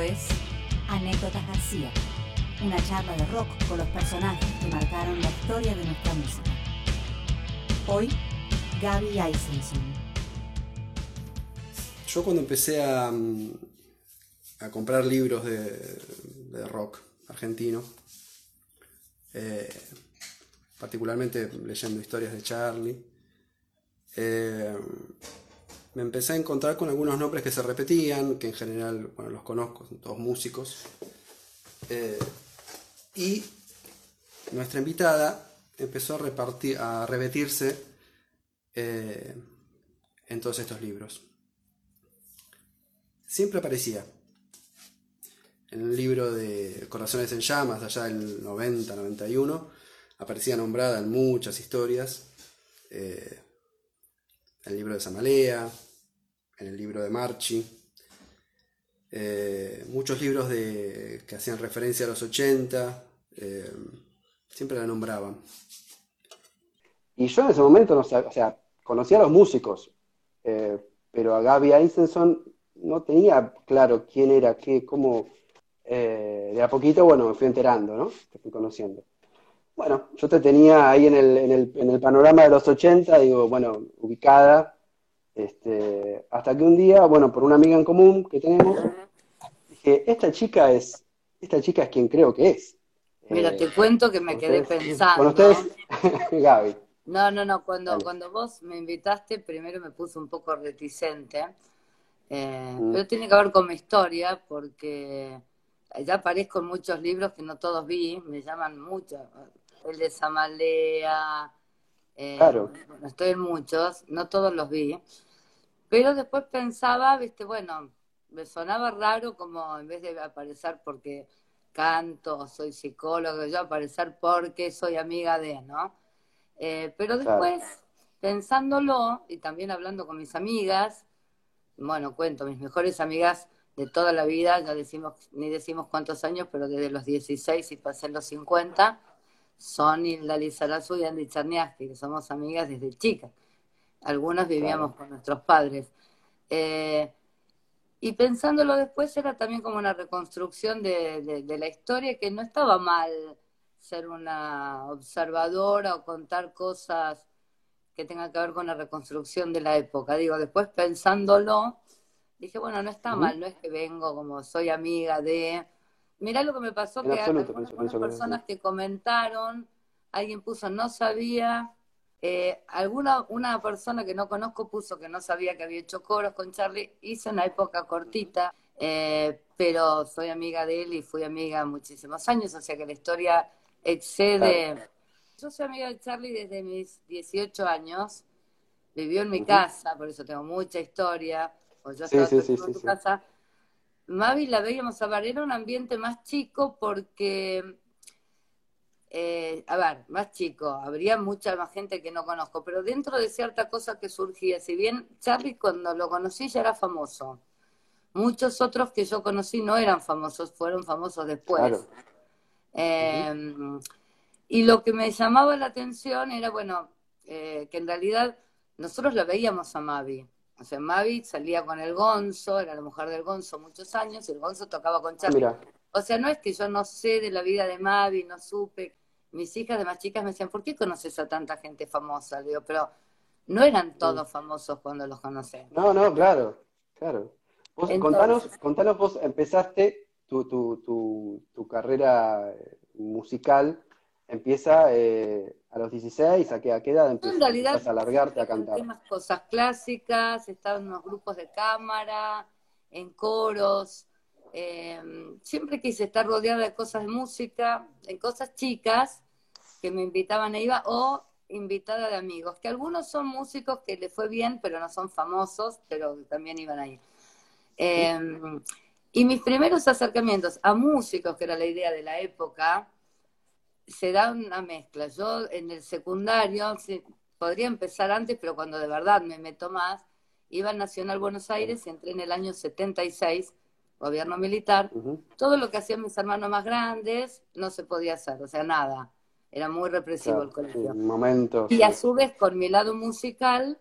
Es Anécdotas García, una charla de rock con los personajes que marcaron la historia de nuestra música. Hoy, Gaby Eisenson. Yo cuando empecé a, mm, a comprar libros de, de rock argentino, eh, particularmente leyendo historias de Charlie, eh, me empecé a encontrar con algunos nombres que se repetían, que en general, bueno, los conozco, son todos músicos. Eh, y nuestra invitada empezó a, repetirse eh, en todos estos libros. Siempre aparecía. En el libro de Corazones en Llamas, allá del 90-91, aparecía nombrada en muchas historias. Eh, el libro de Samalea, en el libro de Marchi, eh, muchos libros de, que hacían referencia a los 80, eh, siempre la nombraban. Y yo en ese momento, no sabía, o sea, conocía a los músicos, eh, pero a Gaby Eisenson no tenía claro quién era, qué, cómo. de a poquito, bueno, me fui enterando, ¿no? Te fui conociendo. Bueno, yo te tenía ahí en el, en el, en el panorama de los 80, digo, bueno, ubicada, este, hasta que un día, bueno, por una amiga en común que tenemos, dije, esta chica es, esta chica es quien creo que es. Mira, Eh, te cuento que me quedé ustedes- pensando. Con ustedes, Gaby. No, no, no, cuando, cuando vos me invitaste, primero me puse un poco reticente, eh, Mm. pero tiene que ver con mi historia, porque ya aparezco en muchos libros que no todos vi, me llaman mucho, el de Samalea, eh, Claro. estoy en muchos, no todos los vi, pero después pensaba, viste, bueno, me sonaba raro como en vez de aparecer porque canto, soy psicólogo, yo aparecer porque soy amiga de, ¿no? Eh, pero Claro. después, pensándolo y también hablando con mis amigas, bueno, cuento, mis mejores amigas de toda la vida, ya decimos, ni decimos cuántos años, pero desde los 16 y pasé los 50, son Hilda Lizarazu y Andy Charniaski, que somos amigas desde chicas. Algunas vivíamos Claro. con nuestros padres. Eh, y pensándolo después era también como una reconstrucción de, de- de la historia, que no estaba mal ser una observadora o contar cosas que tengan que ver con la reconstrucción de la época. Digo, después pensándolo, dije, bueno, no está mal, no es que vengo como soy amiga de... Mirá lo que me pasó, En que absoluto, algunas, pienso- pienso algunas que- personas que comentaron, alguien puso no sabía, eh, alguna una persona que no conozco puso que no sabía que había hecho coros con Charlie, hice una época cortita, eh, pero soy amiga de él y fui amiga muchísimos años, o sea que la historia excede... Yo soy amiga de Charlie desde mis 18 años, vivió en mi casa, por eso tengo mucha historia, o yo Sí, estaba sí, sí, tiempo en sí, tu casa. Mavi la veíamos a ver, era un ambiente más chico porque, eh, a ver, más chico, habría mucha más gente que no conozco, pero dentro de cierta cosa que surgía, si bien Charlie cuando lo conocí ya era famoso, muchos otros que yo conocí no eran famosos, fueron famosos después. Claro. Eh, y lo que me llamaba la atención era, bueno, eh, que en realidad nosotros la veíamos a Mavi. O sea, Mavi salía con el Gonzo, era la mujer del Gonzo muchos años, y el Gonzo tocaba con Ah, Charlie. mira, O sea, no es que yo no sé de la vida de Mavi, no supe. Mis hijas de más chicas me decían, ¿por qué conoces a tanta gente famosa? Le digo, pero no eran todos famosos cuando los conocés. no, no, claro, claro. Vos, Entonces- contanos, contanos, vos empezaste tu, tu, tu, tu carrera eh, musical, empieza eh, a los 16, ¿a qué, a edad en realidad empiezas a largarte a cantar? cosas clásicas, estaba en unos grupos de cámara, en coros. eh, siempre quise estar rodeada de cosas de música, en cosas chicas que me invitaban e iba, o invitada de amigos, que algunos son músicos que les fue bien, pero no son famosos, pero también iban ahí. Eh, y mis primeros acercamientos a músicos, que era la idea de la época, se da una mezcla. Yo en el secundario, podría empezar antes, pero cuando de verdad me meto más, iba al Nacional Buenos Aires y entré en el año 76, gobierno militar. Todo lo que hacían mis hermanos más grandes no se podía hacer, o sea, nada. Era muy represivo Claro, el colegio. sí, momentos. Y a su vez, con mi lado musical,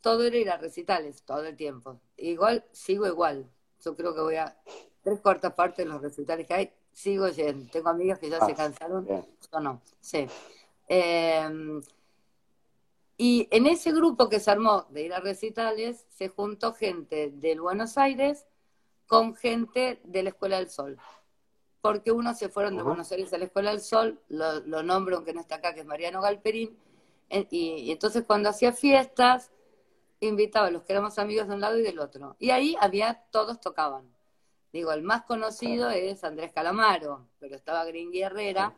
todo era ir a recitales todo el tiempo. Igual, sigo igual. Yo creo que voy a tres cuartas partes de los recitales que hay, sigo yendo. Tengo amigas que ya Ah, se cansaron, bien. yo no, sí. Eh, y en ese grupo que se armó de ir a recitales, se juntó gente del Buenos Aires con gente de la Escuela del Sol. Porque unos se fueron de. Buenos Aires a la Escuela del Sol, lo, lo nombro aunque no está acá, que es Mariano Galperín, en- y, y entonces cuando hacía fiestas, invitaba a los que éramos amigos de un lado y del otro. Y ahí había, todos tocaban. Digo, el más conocido es Andrés Calamaro, pero estaba Gringy Herrera.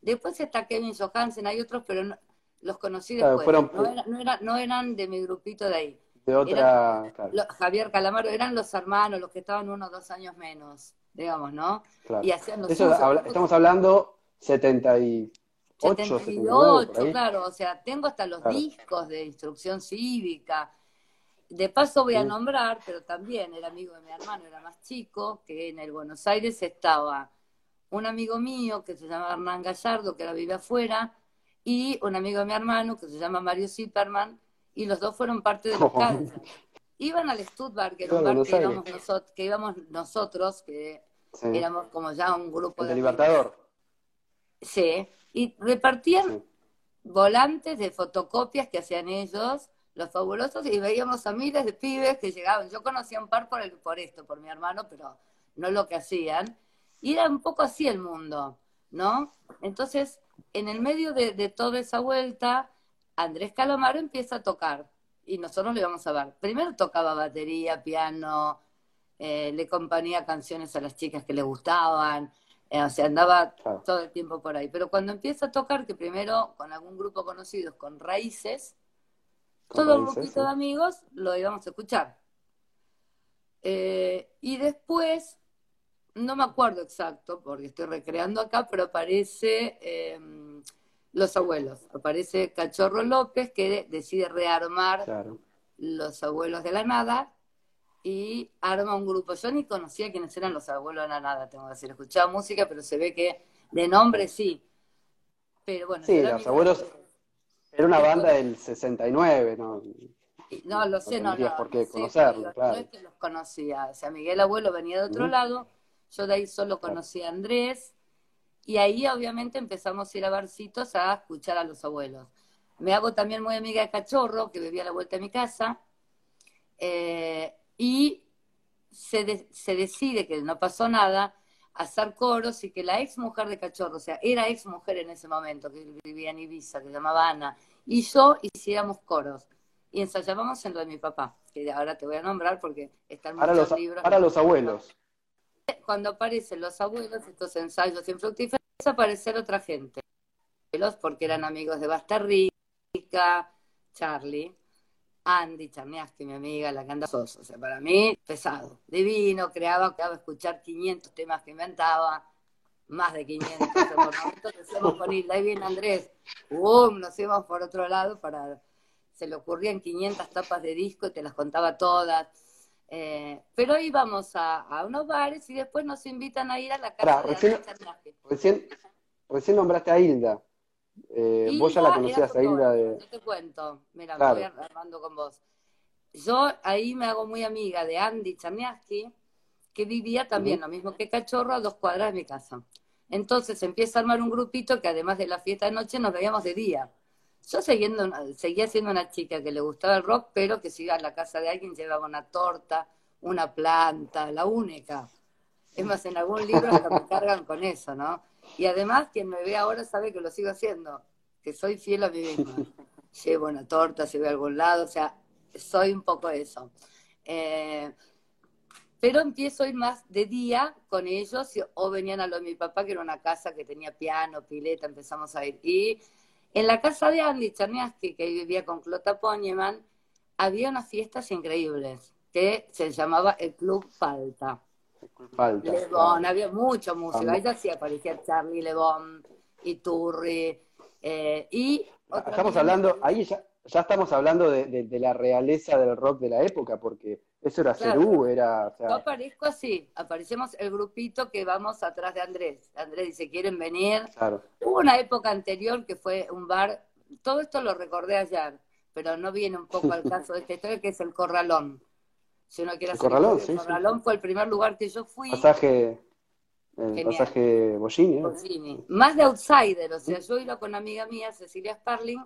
Después está Kevin Johansen, hay otros, pero no- los conocí Claro, después. fueron- no, era- no era- no eran de mi grupito de ahí. De otra, claro, Javier Calamaro eran los hermanos, los que estaban uno o dos años menos, digamos, ¿no? claro. Y hacían los Eso habla- estamos hablando 78, 79, 78, por ahí. claro, o sea, tengo hasta los discos de instrucción cívica. De paso voy a nombrar, pero también era amigo de mi hermano, era más chico, que en el Buenos Aires estaba un amigo mío que se llama Hernán Gallardo, que ahora vive afuera, y un amigo de mi hermano que se llama Mario Zipperman, y los dos fueron parte de los Oh. Kansas. Iban al Stuttgart, que era un bar que nosotros, que íbamos nosotros, que Sí. éramos como ya un grupo El de. Libertador. Sí, y repartían Sí. volantes de fotocopias que hacían ellos, los fabulosos, y veíamos a miles de pibes que llegaban. Yo conocía un par por, el, por esto, por mi hermano, pero no lo que hacían. Y era un poco así el mundo, ¿no? Entonces, en el medio de, de toda esa vuelta, Andrés Calamaro empieza a tocar y nosotros le íbamos a ver. Primero tocaba batería, piano, eh, le componía canciones a las chicas que le gustaban, eh, o sea, andaba Claro. todo el tiempo por ahí. Pero cuando empieza a tocar, que primero con algún grupo conocido, con Raíces, todo un grupito de amigos lo íbamos a escuchar. Eh, y después, no me acuerdo exacto, porque estoy recreando acá, pero aparece eh, Los Abuelos. Aparece Cachorro López, que decide rearmar Claro. Los Abuelos de la Nada y arma un grupo. Yo ni conocía quiénes eran Los Abuelos de la Nada, tengo que decir. Escuchaba música, pero se ve que de nombre sí. Pero bueno, Sí, Los Abuelos- Era una banda del 69, ¿no? No, lo sé, no, tendrías no. por qué conocerlo, claro. No es que los conocía. O sea, Miguel Abuelo venía de otro lado, yo de ahí solo conocí a Andrés, y ahí obviamente empezamos a ir a barcitos a escuchar a los abuelos. Me hago también muy amiga de Cachorro, que vivía a la vuelta de mi casa, eh, y se, de- se decide que no pasó nada, hacer coros y que la ex mujer de Cachorro, o sea, era ex mujer en ese momento, que vivía en Ibiza, que se llamaba Ana, y yo hiciéramos coros. Y ensayábamos en lo de mi papá, que ahora te voy a nombrar porque están Para muchos los, libros. para los abuelos. Cuando aparecen los abuelos, estos ensayos infructíferos, aparecer otra gente. Porque eran amigos de Basta Rica, Charlie, Andy Charniaski, mi amiga, la que anda sosa. O sea, para mí, pesado, divino, creaba, creaba escuchar 500 temas que inventaba, más de 500. O sea, por momentos decíamos con Hilda, ahí viene Andrés, ¡Bum! nos íbamos por otro lado para... Se le ocurrían 500 tapas de disco y te las contaba todas. Eh, pero íbamos a, a unos bares y después nos invitan a ir a la casa de recién- Andrés Charniaski. Recién, recién nombraste a Hilda. Eh, vos ya la conocías a Hilda de... Yo te cuento, mira, Claro. me voy armando con vos. Yo ahí me hago muy amiga de Andy Charniaski, que vivía también, lo mismo que Cachorro, a dos cuadras de mi casa. Entonces empieza a armar un grupito que además de la fiesta de noche nos veíamos de día. Yo siguiendo, seguía siendo una chica que le gustaba el rock, pero que si iba a la casa de alguien llevaba una torta, una planta, la única. Es más, en algún libro hasta me cargan con eso, ¿no? Y además, quien me ve ahora sabe que lo sigo haciendo, que soy fiel a mí misma. Llevo una torta, si voy a algún lado, o sea, soy un poco eso. Eh, pero empiezo a ir más de día con ellos, o venían a lo de mi papá, que era una casa que tenía piano, pileta, empezamos a ir. Y en la casa de Andy Charniaski, que vivía con Clota Poñeman, había unas fiestas increíbles, que se llamaba el Club Falta. Falta. Lebón, había mucha música. Ya sí aparecía Charlie Lebón, Iturri, eh, y... otra Estamos hablando, ahí ya, ya estamos hablando de, de- de la realeza del rock de la época, porque eso era Claro. Cerú, era, o Yo aparezco así, aparecemos el grupito que vamos atrás de Andrés. Andrés dice, ¿quieren venir? claro, Hubo una época anterior que fue un bar, todo esto lo recordé ayer, pero no viene un poco al caso de esta historia, que es el Corralón. Si uno quiere El hacer Corralón, historia, el sí, sí. Corralón fue el primer lugar que yo fui. Pasaje, el Genial. pasaje Bollini, ¿eh? Rossini. Más de outsider, o sea, yo iba con una amiga mía, Cecilia Sparling,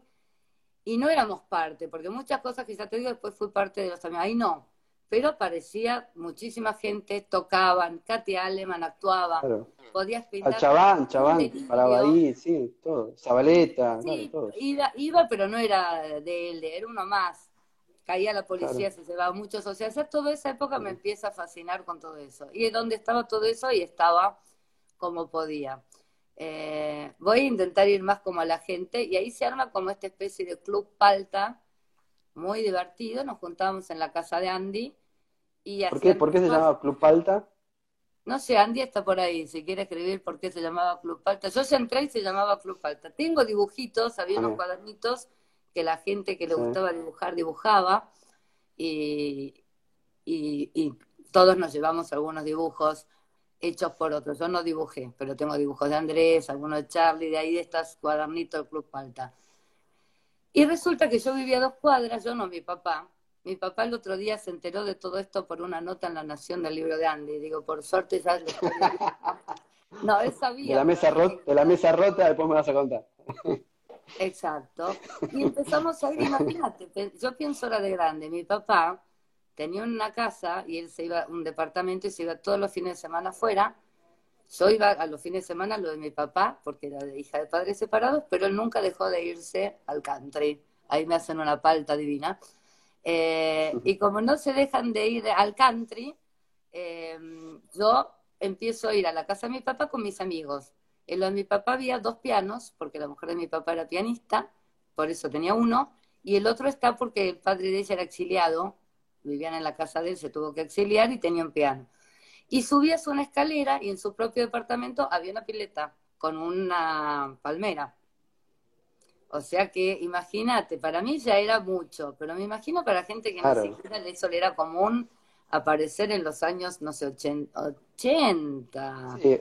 y no éramos parte, porque muchas cosas que ya te digo, después fui parte de los amigos. Ahí no, pero aparecía muchísima gente, tocaban, Katy Aleman actuaba, Claro. podías pintar. Al Chabán, Chabán, ahí, sí, todo. Zabaleta, Sí, claro, todos. iba, iba, pero no era de él, era uno más. Caía la policía, Claro. se llevaba muchos. O sea, ya toda esa época me empieza a fascinar con todo eso. Y es donde estaba todo eso y estaba como podía. Eh, voy a intentar ir más como a la gente y ahí se arma como esta especie de club palta, muy divertido. Nos juntábamos en la casa de Andy. Y ¿Por qué, ¿Por qué se cosas- llama Club Palta? no sé, Andy está por ahí, si quiere escribir por qué se llamaba Club Palta. Yo ya entré y se llamaba Club Palta. Tengo dibujitos, había unos cuadernitos que la gente que le Sí. gustaba dibujar, dibujaba. Y, y, y todos nos llevamos algunos dibujos hechos por otros. Yo no dibujé, pero tengo dibujos de Andrés, algunos de Charlie, de ahí de estas cuadernitos del Club Palta. Y resulta que yo vivía a dos cuadras, yo no, mi papá. Mi papá el otro día se enteró de todo esto por una nota en La Nación del libro de Andy. Digo, por suerte ya lo No, él sabía. De la mesa rota, de la mesa rota, después me vas a contar. Exacto. Y empezamos a ir, imagínate, yo pienso ahora de grande, mi papá tenía una casa y él se iba a un departamento y se iba todos los fines de semana afuera. Yo iba a los fines de semana lo de mi papá, porque era de hija de padres separados, pero él nunca dejó de irse al country. Ahí me hacen una palta divina. Eh, y como no se dejan de ir al country, eh, yo empiezo a ir a la casa de mi papá con mis amigos. En lo de mi papá había dos pianos, porque la mujer de mi papá era pianista, por eso tenía uno, y el otro está porque el padre de ella era exiliado, vivían en la casa de él, se tuvo que exiliar y tenía un piano. Y subías una escalera y en su propio departamento había una pileta con una palmera. O sea que imagínate, para mí ya era mucho, pero me imagino para gente que Claro. ni siquiera eso le era común aparecer en los años, no sé, 80. 80 Sí,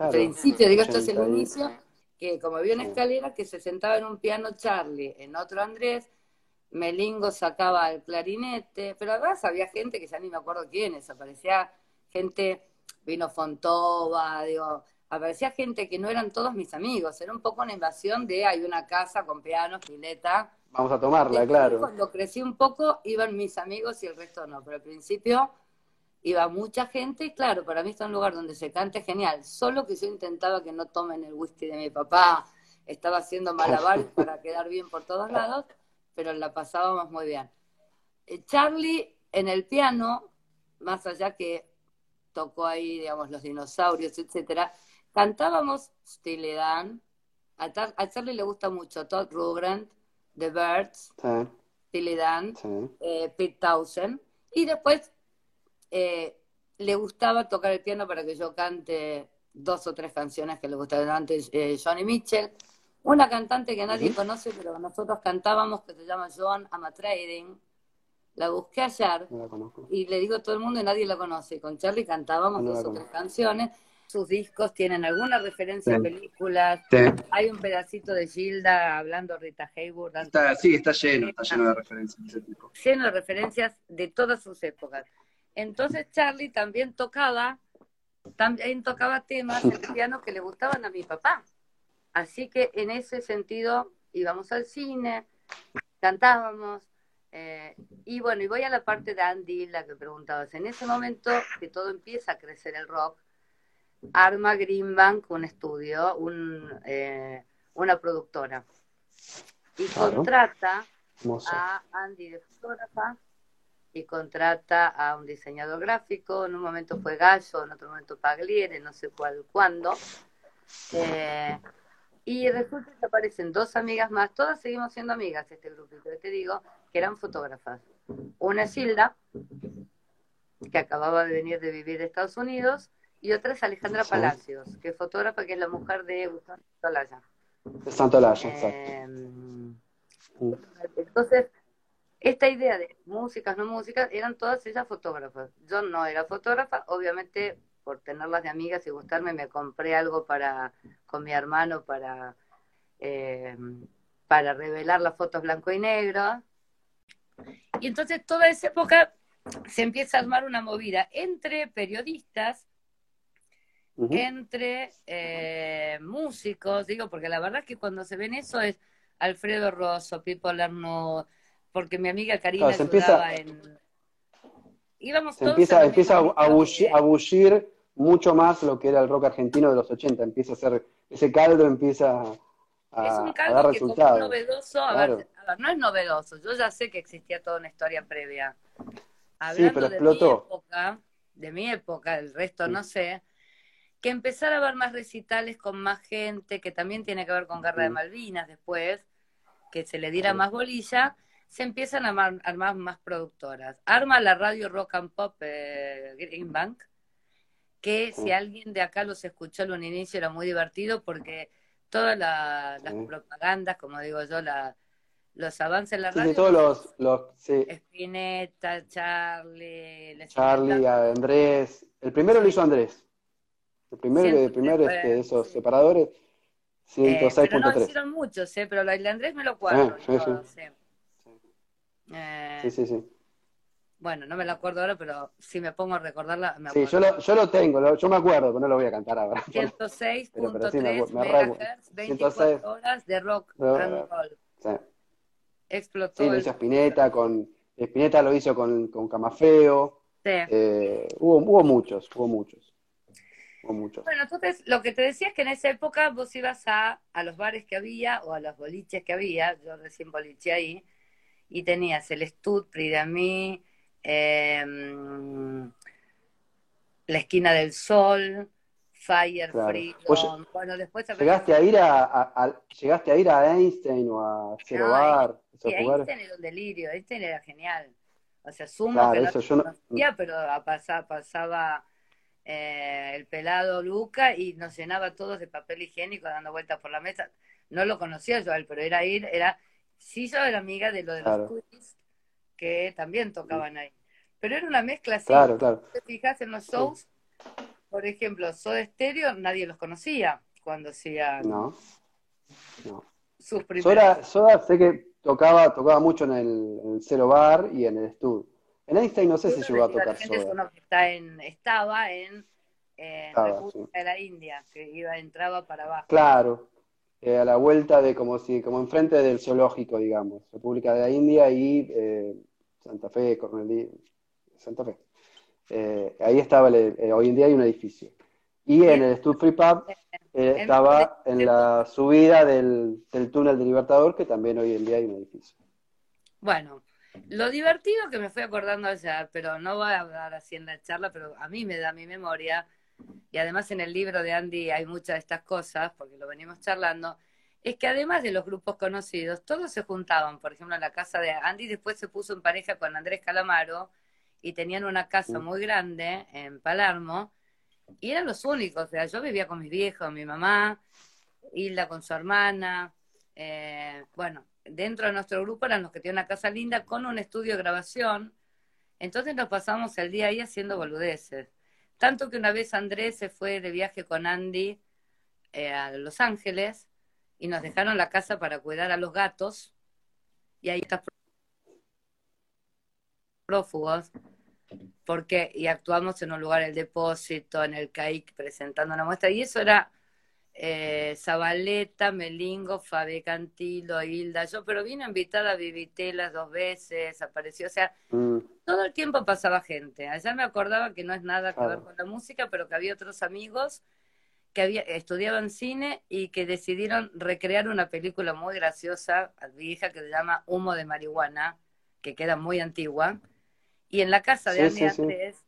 claro. principio, digo, esto es el 80 y- inicio, que como había una escalera que se sentaba en un piano Charlie, en otro Andrés, Melingo sacaba el clarinete, pero además había gente que ya ni me acuerdo quiénes, aparecía gente, vino Fontova, digo, aparecía gente que no eran todos mis amigos, era un poco una invasión de hay una casa con piano, pileta, Vamos a tomarla, Después, claro. Cuando crecí un poco, iban mis amigos y el resto no, pero al principio iba mucha gente y claro, para mí está un lugar donde se cante genial, solo que yo intentaba que no tomen el whisky de mi papá, estaba haciendo malabares para quedar bien por todos lados, pero la pasábamos muy bien. Eh, Charlie en el piano, más allá que tocó ahí, digamos, los dinosaurios, etcétera, cantábamos Steely Dan, a, Charlie le gusta mucho Todd Rundgren, The Birds, Sí, Steely Dan, sí. eh, Pete Townsend, y después eh, le gustaba tocar el piano para que yo cante dos o tres canciones que le gustaban antes, eh, Johnny Mitchell, una cantante que nadie conoce, pero nosotros cantábamos, que se llama Joan Amatrading, la busqué ayer, No la y le digo a todo el mundo y nadie la conoce. Con Charlie cantábamos No dos o tres canciones. Sus discos tienen alguna referencia a películas. Sí, Hay un pedacito de Gilda hablando Rita Hayworth. está, sí, está lleno, está lleno de referencias de ese tipo. lleno de referencias de todas sus épocas. Entonces Charlie también tocaba, también tocaba temas en piano que le gustaban a mi papá. Así que en ese sentido íbamos al cine, cantábamos, eh, y bueno, y voy a la parte de Andy, la que preguntabas. En ese momento que todo empieza a crecer el rock, arma Greenbank un estudio, un, eh, una productora, y Claro. contrata a Andy de fotógrafa y contrata a un diseñador gráfico. En un momento fue Gallo, en otro momento Pagliere, no sé cuál, cuándo. Eh, y resulta que aparecen dos amigas más, todas seguimos siendo amigas, este grupito, te digo, que eran fotógrafas. Una es Hilda, que acababa de venir de vivir de Estados Unidos, y otra es Alejandra. Palacios, que es fotógrafa, que es la mujer de Gustavo Tolaya. De Santo Laya, exacto. Eh, entonces, esta idea de músicas, no músicas, eran todas ellas fotógrafas. Yo no era fotógrafa, obviamente por tenerlas de amigas y gustarme me compré algo para con mi hermano para eh, para revelar las fotos blanco y negro. Y entonces toda esa época se empieza a armar una movida entre periodistas, entre eh, músicos, digo, porque la verdad es que cuando se ven eso es Alfredo Rosso, Pipo Lerno, porque mi amiga Karina Claro, se empieza- en... Íbamos Se todos empieza, empieza a, a bullir, porque- a bullir mucho más lo que era el rock argentino de los 80. Empieza a ser, ese caldo empieza a, Es un a caldo dar que como resultados. novedoso, a Claro. ver, a ver, no es novedoso, yo ya sé que existía toda una historia previa. Sí, Hablando pero de mi explotó. época, de mi época, el resto Sí. no sé, que empezar a haber más recitales con más gente, que también tiene que ver con Guerra de Sí. Malvinas después, que se le diera Sí. más bolilla, se empiezan a armar, armar más productoras. Arma la radio Rock and Pop eh, Greenbank, que Sí. si alguien de acá los escuchó en un inicio era muy divertido porque todas la- las Sí. propagandas, como digo yo, la, los avances en la radio, sí, todos los, los sí, Spinetta, Charlie, la Charlie, Spinetta, Andrés. El primero lo hizo Andrés. El primero, Siempre el este, de esos separadores, eh, pero no 106.3. hicieron muchos, eh, pero el de Andrés me lo todo, sí. Eh, Sí, sí, sí. Bueno, no me lo acuerdo ahora, pero si me pongo a recordarla, me Sí, acuerdo. yo lo, yo lo tengo, lo- yo me acuerdo, pero no lo voy a cantar ahora. 106.3 Pero- pero sí megahertz, 24 106. horas de rock No, and roll. Sí, Explotó sí, lo hizo Spinetta, con, Spinetta lo hizo con, con Camafeo. Sí. eh, hubo, hubo muchos, hubo muchos. Hubo muchos. Bueno, entonces lo que te decía es que en esa época vos ibas a, a los bares que había o a los boliches que había, yo recién boliche ahí, y tenías el Stud, Pridamí, eh, la esquina del sol, Fire, Claro. Freedom, bueno, después ¿Llegaste a ir a, a- a- llegaste a ir a Einstein o a Cero No, Sí? Einstein era un delirio, Einstein era genial. O sea, sumo Claro, yo no- conocía, pero a pasar, pasaba eh, el pelado Luca y nos llenaba todos de papel higiénico dando vueltas por la mesa. No lo conocía yo a él, pero era ir, era, sí yo era amiga de lo de Claro. los quiz, que también tocaban ahí. Pero era una mezcla así. Claro, claro. te fijas en los shows, por ejemplo, Soda Stereo, nadie los conocía cuando hacían No. no. sus primeros. Soda, Soda sé que tocaba, tocaba mucho en el, en el Cero Bar y en el Stud. En Einstein no sé si llegó a tocar Soda. uno que está en, estaba en, en Estaba, República de la India, que iba, entraba para abajo. Claro, eh, a la vuelta de como si, como enfrente del zoológico, digamos, República de la India y eh, Santa Fe, Cornelí, Santa Fe. Eh, ahí estaba, el- eh, hoy en día hay un edificio. Y en el Stud Free Pub estaba en la subida del, del túnel de Libertador, que también hoy en día hay un edificio. Bueno, lo divertido que me fui acordando ayer, pero no voy a hablar así en la charla, pero a mí me da mi memoria, y además en el libro de Andy hay muchas de estas cosas, porque lo venimos charlando, es que además de los grupos conocidos, todos se juntaban, por ejemplo, en la casa de Andy, después se puso en pareja con Andrés Calamaro, y tenían una casa muy grande en Palermo, y eran los únicos, o sea, yo vivía con mis viejos, mi mamá, Hilda con su hermana, eh, bueno, dentro de nuestro grupo eran los que tenían una casa linda con un estudio de grabación, entonces nos pasamos el día ahí haciendo boludeces. Tanto que una vez Andrés se fue de viaje con Andy eh, a Los Ángeles y nos dejaron la casa para cuidar a los gatos y ahí está prófugos porque y actuamos en un lugar el depósito en el CAIC presentando una muestra. Y eso era eh, Zabaleta, Melingo, Fabi Cantilo, Hilda, yo, pero vino invitada a Vivitelas dos veces, apareció, o sea, Mm, todo el tiempo pasaba gente. Allá me acordaba que no es nada que ver con la música, pero que había otros amigos que había, estudiaban cine y que decidieron recrear una película muy graciosa, vieja, que se llama Humo de Marihuana, que queda muy antigua. Y en la casa de Sí, Andy sí, sí. Andrés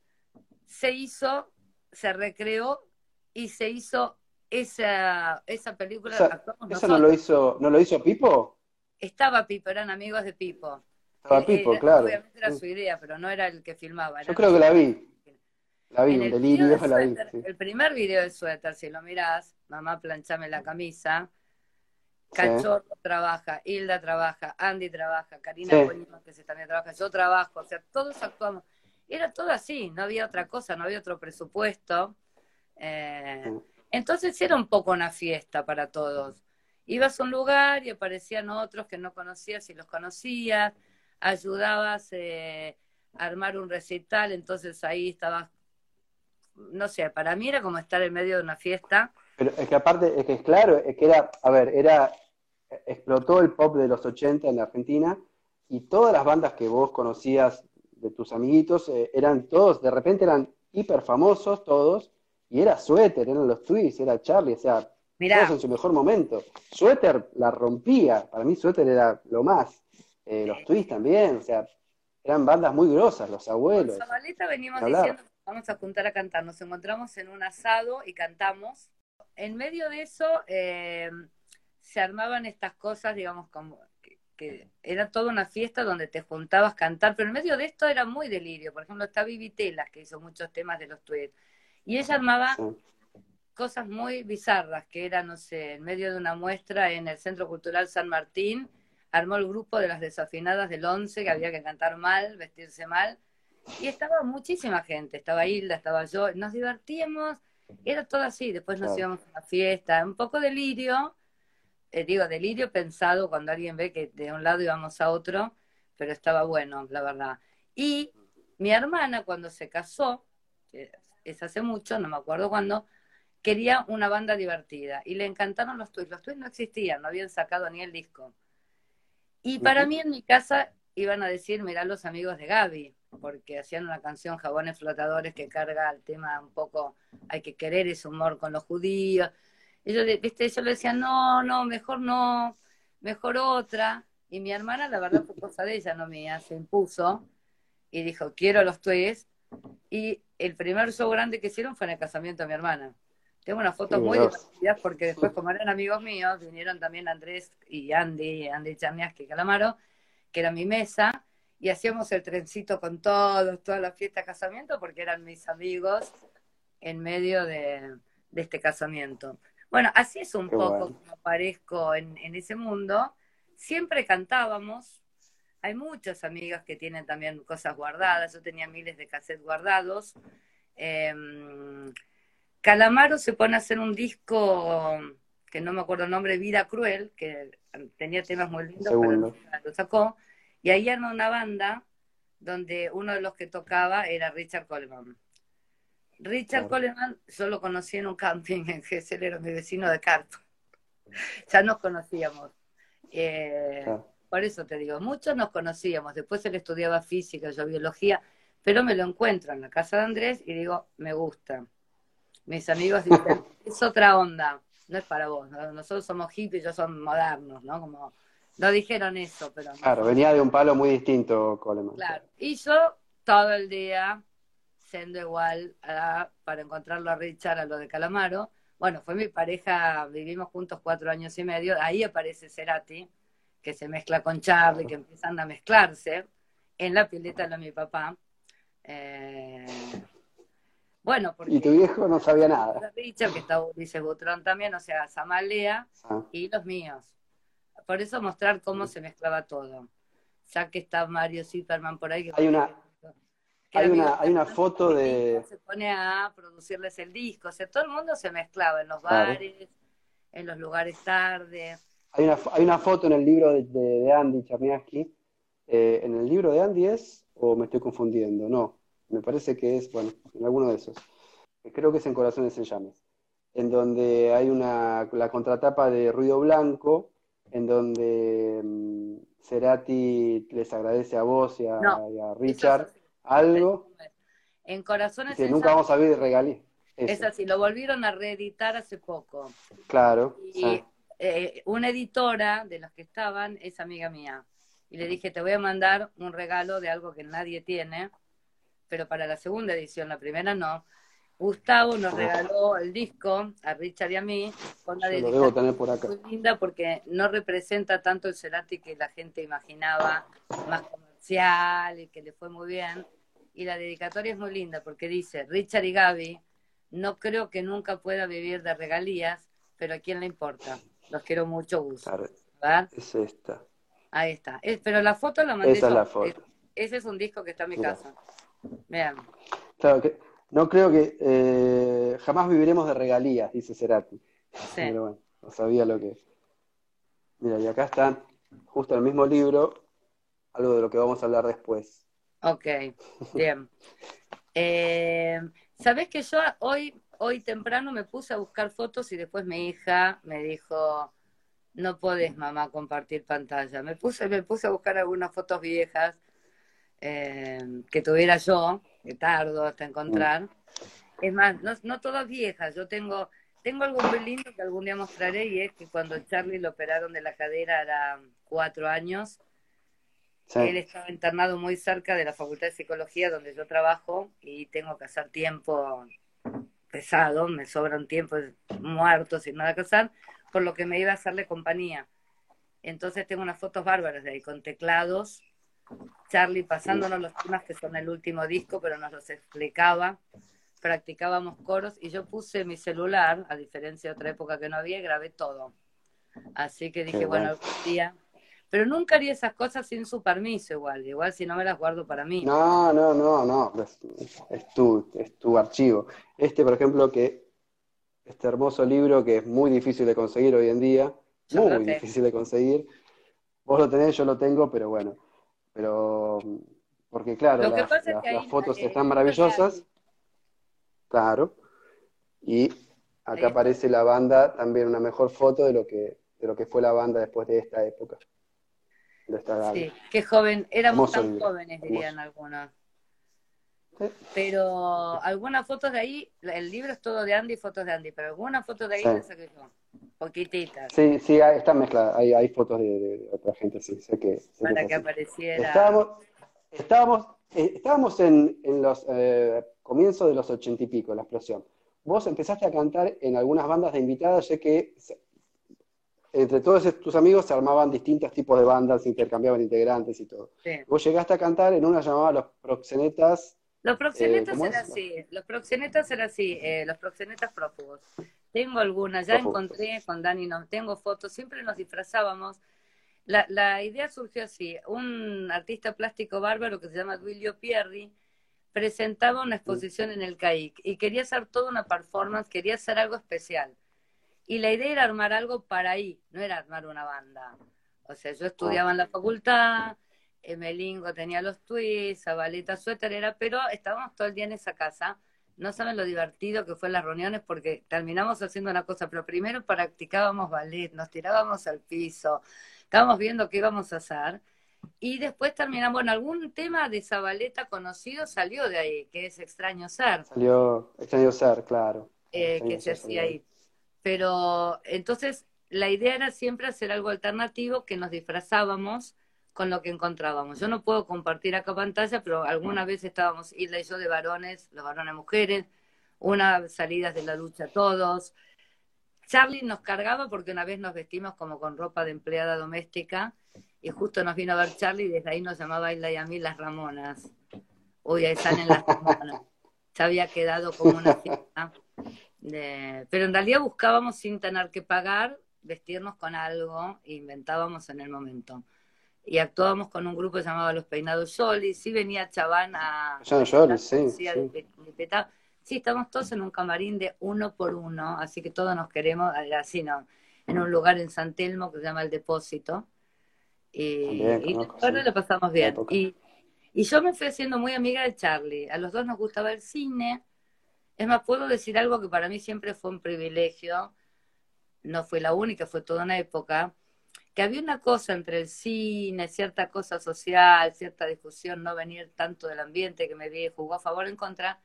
se hizo, se recreó y se hizo esa, esa película. Esa- actuamos ¿Eso no lo hizo, no lo hizo Pipo? Estaba Pipo, eran amigos de Pipo. Estaba Pipo, claro. Obviamente era su idea, pero no era el que filmaba. Yo creo que la vi. La vi, un el delirio, de la vi. sí. El primer video de suéter, si lo mirás, mamá planchame la camisa, Sí. Cachorro trabaja, Hilda trabaja, Andy trabaja, Karina Sí. Que se también trabaja, yo trabajo, o sea, todos actuamos. Era todo así, no había otra cosa, no había otro presupuesto. Eh, entonces era un poco una fiesta para todos. Ibas a un lugar y aparecían otros que no conocías y los conocías, ayudabas eh, armar un recital, entonces ahí estaba, no sé, para mí era como estar en medio de una fiesta. Pero es que aparte, es que es claro, es que era, a ver, era, explotó el pop de los 80 en la Argentina y todas las bandas que vos conocías de tus amiguitos eh, eran todos, de repente eran hiper famosos todos, y era Suéter, eran los Twists, era Charlie, o sea, todos en su mejor momento. Suéter la rompía, para mí Suéter era lo más. Eh, los Twists también, o sea, eran bandas muy grosas, los abuelos. Con Zabaleta venimos diciendo que vamos a juntar a cantar, nos encontramos en un asado y cantamos. En medio de eso eh, se armaban estas cosas, digamos, como que, era toda una fiesta donde te juntabas a cantar, pero en medio de esto era muy delirio. Por ejemplo, está Vivi Telas, que hizo muchos temas de los tweets, y ella armaba cosas muy bizarras, que era, no sé, en medio de una muestra en el Centro Cultural San Martín, armó el grupo de las desafinadas del 11, que había que cantar mal, vestirse mal, y estaba muchísima gente, estaba Hilda, estaba yo, nos divertíamos, era todo así, después nos íbamos a una fiesta, un poco delirio, eh, digo, delirio pensado cuando alguien ve que de un lado íbamos a otro, pero estaba bueno, la verdad. Y mi hermana cuando se casó, es hace mucho, no me acuerdo cuándo, quería una banda divertida y le encantaron los tweets. Los tweets no existían, no habían sacado ni el disco. Y para mí en mi casa iban a decir, mirá los amigos de Gaby, porque hacían una canción Jabones Flotadores que carga el tema un poco, hay que querer ese humor con los judíos. Y yo, ¿viste? yo le decía, no, no, mejor no, mejor otra. Y mi hermana, la verdad, fue cosa de ella, no mía, se impuso y dijo, quiero los tweets. Y el primer show grande que hicieron fue en el casamiento de mi hermana. Tengo unas fotos muy divertidas porque después, como eran amigos míos, vinieron también Andrés y Andy, Andy Chamiaski Calamaro, que era mi mesa, y hacíamos el trencito con todos, toda la fiesta de casamiento, porque eran mis amigos en medio de, este casamiento. Bueno, así es un poco como aparezco en, en ese mundo. Siempre cantábamos, hay muchas amigas que tienen también cosas guardadas, yo tenía miles de cassettes guardados. Eh, Calamaro se pone a hacer un disco que no me acuerdo el nombre, Vida Cruel, que tenía temas muy lindos, pero lo sacó, y ahí armó una banda donde uno de los que tocaba era Richard Coleman. Richard Coleman yo lo conocí en un camping en Gessel, era mi vecino de Carto. ya nos conocíamos. Eh, por eso te digo, muchos nos conocíamos. Después él estudiaba física, yo biología, pero me lo encuentro en la casa de Andrés y digo, me gusta mis amigos dicen, es otra onda, no es para vos, nosotros somos hippies, ellos son modernos, ¿no? Como, no dijeron eso, pero... Claro, venía de un palo muy distinto, Coleman. Claro, y yo todo el día siendo igual para encontrarlo a Richard, a lo de Calamaro. Bueno, fue mi pareja, vivimos juntos cuatro años y medio, ahí aparece Cerati, que se mezcla con Charlie, que empiezan a mezclarse en la pileta de mi papá. Eh, bueno, porque... Y tu viejo no sabía nada. Richard, que está dice Butrón también, o sea, Samalea ah. y los míos. Por eso mostrar cómo se mezclaba todo. Ya que está Mario Zipperman por ahí. hay una, hay una, hay una foto de... Se pone a producirles el disco. O sea, todo el mundo se mezclaba en los bares, en los lugares tarde. Hay una, hay una foto en el libro de, Andy Charniaski. Eh, ¿En el libro de Andy es? ¿O me estoy confundiendo? No me parece que es, bueno, en alguno de esos, creo que es en Corazones en Llames, en donde hay una, la contratapa de Ruido Blanco, en donde um, Cerati les agradece a vos y a, Richard algo. En Corazones que nunca vamos a ver regalí. Es así, lo volvieron a reeditar hace poco. Claro. Y eh, una editora de los que estaban es amiga mía. Y le dije, te voy a mandar un regalo de algo que nadie tiene, pero para la segunda edición, la primera no. Gustavo nos regaló el disco a Richard y a mí con la dedicación muy linda porque no representa tanto el Cerati que la gente imaginaba más comercial y que le fue muy bien. Y la dedicatoria es muy linda porque dice, Richard y Gaby, no creo que nunca pueda vivir de regalías, pero a quién le importa. Los quiero mucho, gusto. Es esta. Ahí está. pero la foto la mandé. Esa es la foto. Ese es un disco que está en mi casa. Vean. Claro, que no creo que eh, jamás viviremos de regalías, dice Cerati. Pero bueno, no sabía lo que. Mira, y acá está, justo en el mismo libro, algo de lo que vamos a hablar después. Ok, bien. Eh, Sabes que yo hoy, hoy temprano me puse a buscar fotos y después mi hija me dijo, no podés, mamá, compartir pantalla. Me puse, me puse a buscar algunas fotos viejas eh, que tuviera yo, que tardo hasta encontrar. Es más, no, no todas viejas, yo tengo, tengo algo muy lindo que algún día mostraré y es que cuando Charlie lo operaron de la cadera era cuatro años, él estaba internado muy cerca de la Facultad de Psicología donde yo trabajo y tengo que hacer tiempo pesado, me sobran tiempos muertos sin nada que hacer, por lo que me iba a hacerle compañía. Entonces tengo unas fotos bárbaras de ahí con teclados, Charlie pasándonos los temas que son el último disco, pero nos los explicaba, practicábamos coros y yo puse mi celular, a diferencia de otra época que no había, y grabé todo. Así que dije, bueno, algún día pero nunca haría esas cosas sin su permiso igual, igual si no me las guardo para mí. No, no, no, no, es, tu, es tu archivo. Este, por ejemplo, que este hermoso libro que es muy difícil de conseguir hoy en día, muy difícil de conseguir. Vos lo tenés, yo lo tengo, pero bueno, pero porque claro, las, fotos están maravillosas, claro, y acá aparece la banda, también una mejor foto de lo que de lo que fue la banda después de esta época. Sí, qué joven, éramos tan jóvenes, dirían algunos. Pero algunas fotos de ahí, el libro es todo de Andy, fotos de Andy, pero algunas fotos de ahí las saqué yo, poquititas. Sí, sí, está mezclada, hay, hay fotos de, otra gente, sí, sé que. Para que, apareciera. Estábamos, estábamos, eh, estábamos en, en los eh, comienzos de los ochenta y pico, la explosión. Vos empezaste a cantar en algunas bandas de invitados, sé que entre todos tus amigos se armaban distintos tipos de bandas, se intercambiaban integrantes y todo. Vos llegaste a cantar en una llamada Los Proxenetas. Los Proxenetas eh, eran así, los Proxenetas eran así, eh, los Proxenetas prófugos. Tengo algunas, ya encontré con Dani, no, tengo fotos, siempre nos disfrazábamos. La, la idea surgió así, un artista plástico bárbaro que se llama Duilio Pierri presentaba una exposición en el CAIC y quería hacer toda una performance, quería hacer algo especial y la idea era armar algo para ahí, no era armar una banda. O sea, yo estudiaba en la facultad, Melingo tenía los tweets, Zabaleta suéter era, pero estábamos todo el día en esa casa. No saben lo divertido que fue las reuniones porque terminamos haciendo una cosa, pero primero practicábamos ballet, nos tirábamos al piso, estábamos viendo qué íbamos a hacer. Y después terminamos, en algún tema de Zabaleta conocido salió de ahí, que es Extraño Ser. Salió Extraño Ser, claro. Eh, que se hacía ahí. Pero entonces la idea era siempre hacer algo alternativo que nos disfrazábamos con lo que encontrábamos. Yo no puedo compartir acá pantalla, pero alguna vez estábamos Hilda y yo de varones, los varones mujeres, una salidas de la lucha todos. Charlie nos cargaba porque una vez nos vestimos como con ropa de empleada doméstica y justo nos vino a ver Charlie y desde ahí nos llamaba Hilda y a mí las Ramonas. Uy, ahí salen las Ramonas. Se había quedado como una fiesta pero en realidad buscábamos sin tener que pagar, vestirnos con algo e inventábamos en el momento. Y actuábamos con un grupo llamado Los Peinados Jolis, sí venía Chabán a... sí, sí. sí, estamos todos en un camarín de uno por uno, así que todos nos queremos, así no, en un lugar en San Telmo que se llama El Depósito. Y, y lo pasamos bien. Y, y yo me fui haciendo muy amiga de Charlie. A los dos nos gustaba el cine es más, puedo decir algo que para mí siempre fue un privilegio, no fue la única, fue toda una época, que había una cosa entre el cine, cierta cosa social, cierta discusión, no venir tanto del ambiente que me vi, jugó a favor o en contra,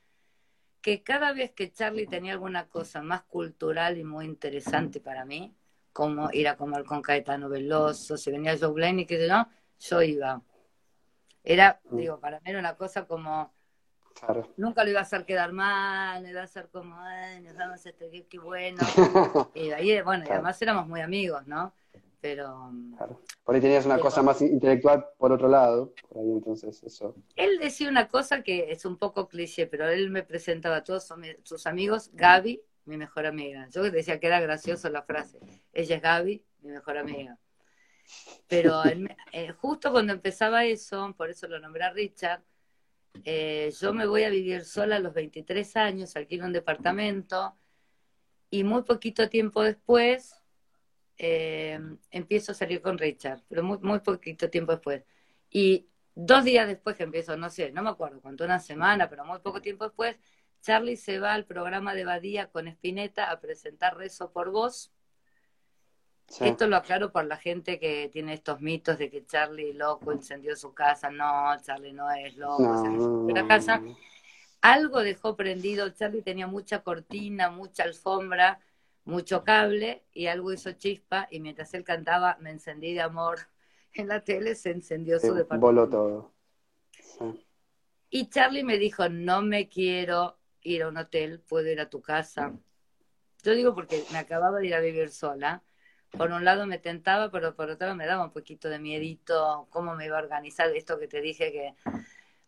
que cada vez que Charlie tenía alguna cosa más cultural y muy interesante para mí, como ir a comer con Caetano Veloso, si venía Joe Blaine y sé yo, yo iba. Era, mm. digo, para mí era una cosa como Nunca lo iba a hacer quedar mal, le iba a hacer como, ay, nos damos este, qué, bueno. y ahí, bueno, y además éramos muy amigos, ¿no? Pero. Por ahí tenías una cosa más intelectual por otro lado, por ahí entonces eso. Él decía una cosa que es un poco cliché, pero él me presentaba a todos sus amigos, Gaby, mi mejor amiga. Yo decía que era gracioso la frase, ella es Gaby, mi mejor amiga. Pero eh, justo cuando empezaba eso, por eso lo nombré a Richard, eh, yo me voy a vivir sola a los 23 años, alquilo un departamento y muy poquito tiempo después eh, empiezo a salir con Richard, pero muy, muy poquito tiempo después. Y Dos días después que empiezo, no sé, no me acuerdo cuánto, una semana, pero muy poco tiempo después, Charlie se va al programa de Badía con Spinetta a presentar Rezo por Voz. Esto lo aclaro por la gente que tiene estos mitos de que Charlie loco incendió su casa. No, Charlie no es loco, no, la casa. Algo dejó prendido. Charlie tenía mucha cortina, mucha alfombra, mucho cable y algo hizo chispa. Y mientras él cantaba, me encendí de amor en la tele, se encendió su departamento. Voló todo. Y Charlie me dijo: No me quiero ir a un hotel, puedo ir a tu casa. Yo digo porque me acababa de ir a vivir sola. Por un lado me tentaba, pero por otro lado me daba un poquito de miedito cómo me iba a organizar esto que te dije que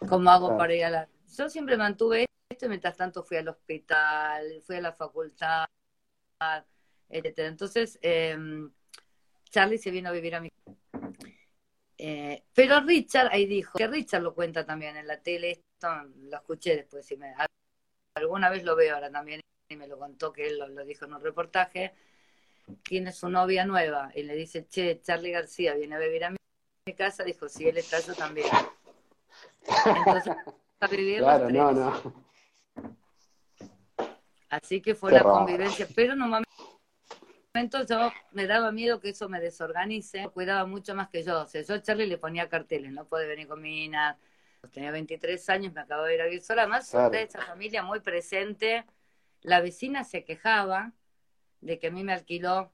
cómo hago para ir a la... Yo siempre mantuve esto y mientras tanto fui al hospital, fui a la facultad, etcétera. Entonces, em, Charlie se vino a vivir a mi eh, pero Richard ahí dijo, que Richard lo cuenta también en la tele, esto lo escuché después, si me, alguna vez lo veo ahora también y me lo contó que él lo, dijo en un reportaje, tiene su novia nueva y le dice, che, Charlie García viene a vivir a mi, casa, dijo, si él está, yo también. Entonces, a vivir claro, no, no. Así que fue la convivencia, pero normalmente yo me daba miedo que eso me desorganice, cuidaba mucho más que yo. O sea, yo a Charlie le ponía carteles, no puede venir con mi Tenía 23 años, me acabo de ir a vivir sola. Además, de esa familia muy presente. La vecina se quejaba de que a mí me alquiló.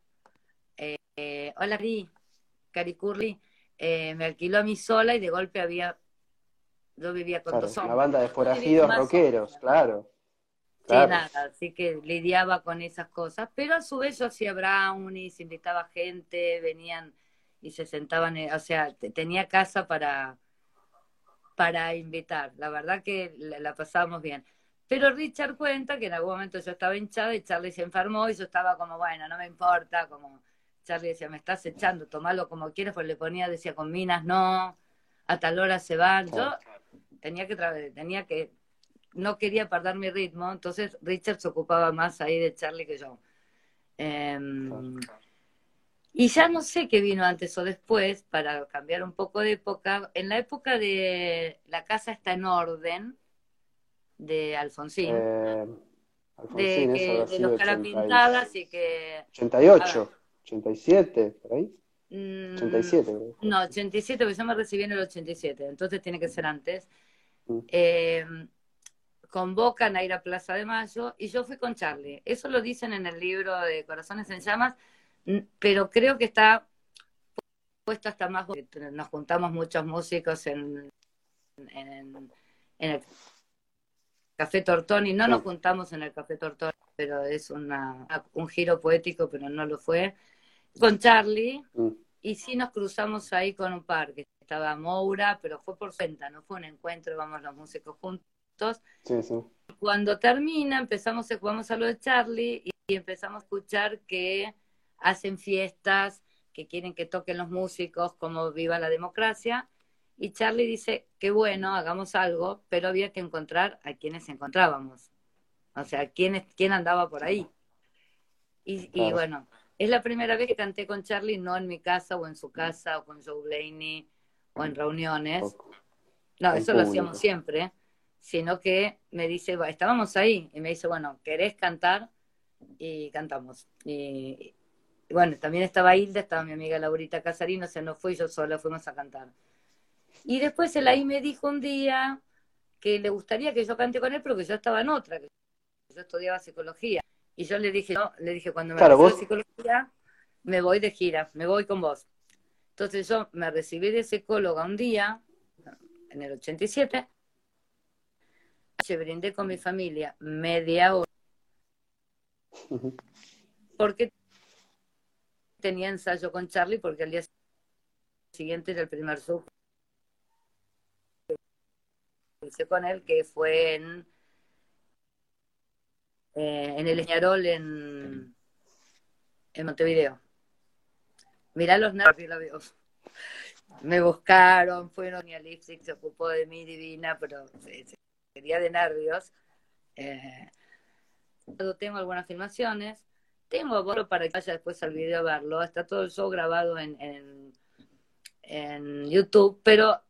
Eh, hola, Ri, Cari Curly. Eh, me alquiló a mí sola y de golpe había. Yo vivía con dos hombres. Una banda de forajidos rockeros, claro. Sí, nada, así que lidiaba con esas cosas. Pero a su vez yo hacía brownies, invitaba gente, venían y se sentaban, o sea, tenía casa para para invitar. La verdad que la, pasábamos bien. Pero Richard cuenta que en algún momento yo estaba hinchada y Charlie se enfermó y yo estaba como, bueno, no me importa, como Charlie decía, me estás echando, tomalo como quieras, pues le ponía, decía, con minas no, a tal hora se van. Yo tenía que, tenía que, no quería perder mi ritmo, entonces Richard se ocupaba más ahí de Charlie que yo. Eh, y ya no sé qué vino antes o después, para cambiar un poco de época. En la época de La casa está en orden, de Alfonsín. Eh, Alfonsín de, de los caras pintadas y que... 88, 87, por ahí. 87, mm, No, 87, porque yo me recibí en el 87, entonces tiene que ser antes. Mm. Eh, convocan a ir a Plaza de Mayo y yo fui con Charlie. Eso lo dicen en el libro de Corazones en Llamas pero creo que está puesto hasta más. Nos juntamos muchos músicos en, en, el Café Tortoni, no nos juntamos en el Café Tortoni, pero es una, un giro poético, pero no lo fue, con Charlie, mm. y sí nos cruzamos ahí con un par, que estaba Moura, pero fue por cuenta, no fue un encuentro, vamos los músicos juntos. Cuando termina, empezamos, jugamos a lo de Charlie y empezamos a escuchar que hacen fiestas, que quieren que toquen los músicos, como viva la democracia. Y Charlie dice, qué bueno, hagamos algo, pero había que encontrar a quienes encontrábamos. O sea, quién, quién andaba por ahí. Y, bueno, es la primera vez que canté con Charlie, no en mi casa o en su casa o con Joe Blaney o en reuniones. No, eso lo hacíamos siempre, sino que me dice, estábamos ahí, y me dice, bueno, ¿querés cantar? Y cantamos. Y, bueno, también estaba Hilda, estaba mi amiga Laurita Casarino, se nos fue yo sola, fuimos a cantar. Y después él ahí me dijo un día que le gustaría que yo cante con él, pero que yo estaba en otra, que yo estudiaba psicología. Y yo le dije, no, le dije, cuando me claro, psicología, me voy de gira, me voy con vos. Entonces yo me recibí de psicóloga un día, en el 87, se brindé con mi familia media hora, porque tenía ensayo con Charlie porque al día siguiente era el primer show hice con él que fue en eh, en el Leñarol en, en Montevideo. Mirá los nervios, Me buscaron, fueron y a Lipstick se ocupó de mí divina, pero sería de nervios. Eh, tengo algunas filmaciones tengo borro para que vaya después al video a verlo. Está todo el show grabado en, en, YouTube, pero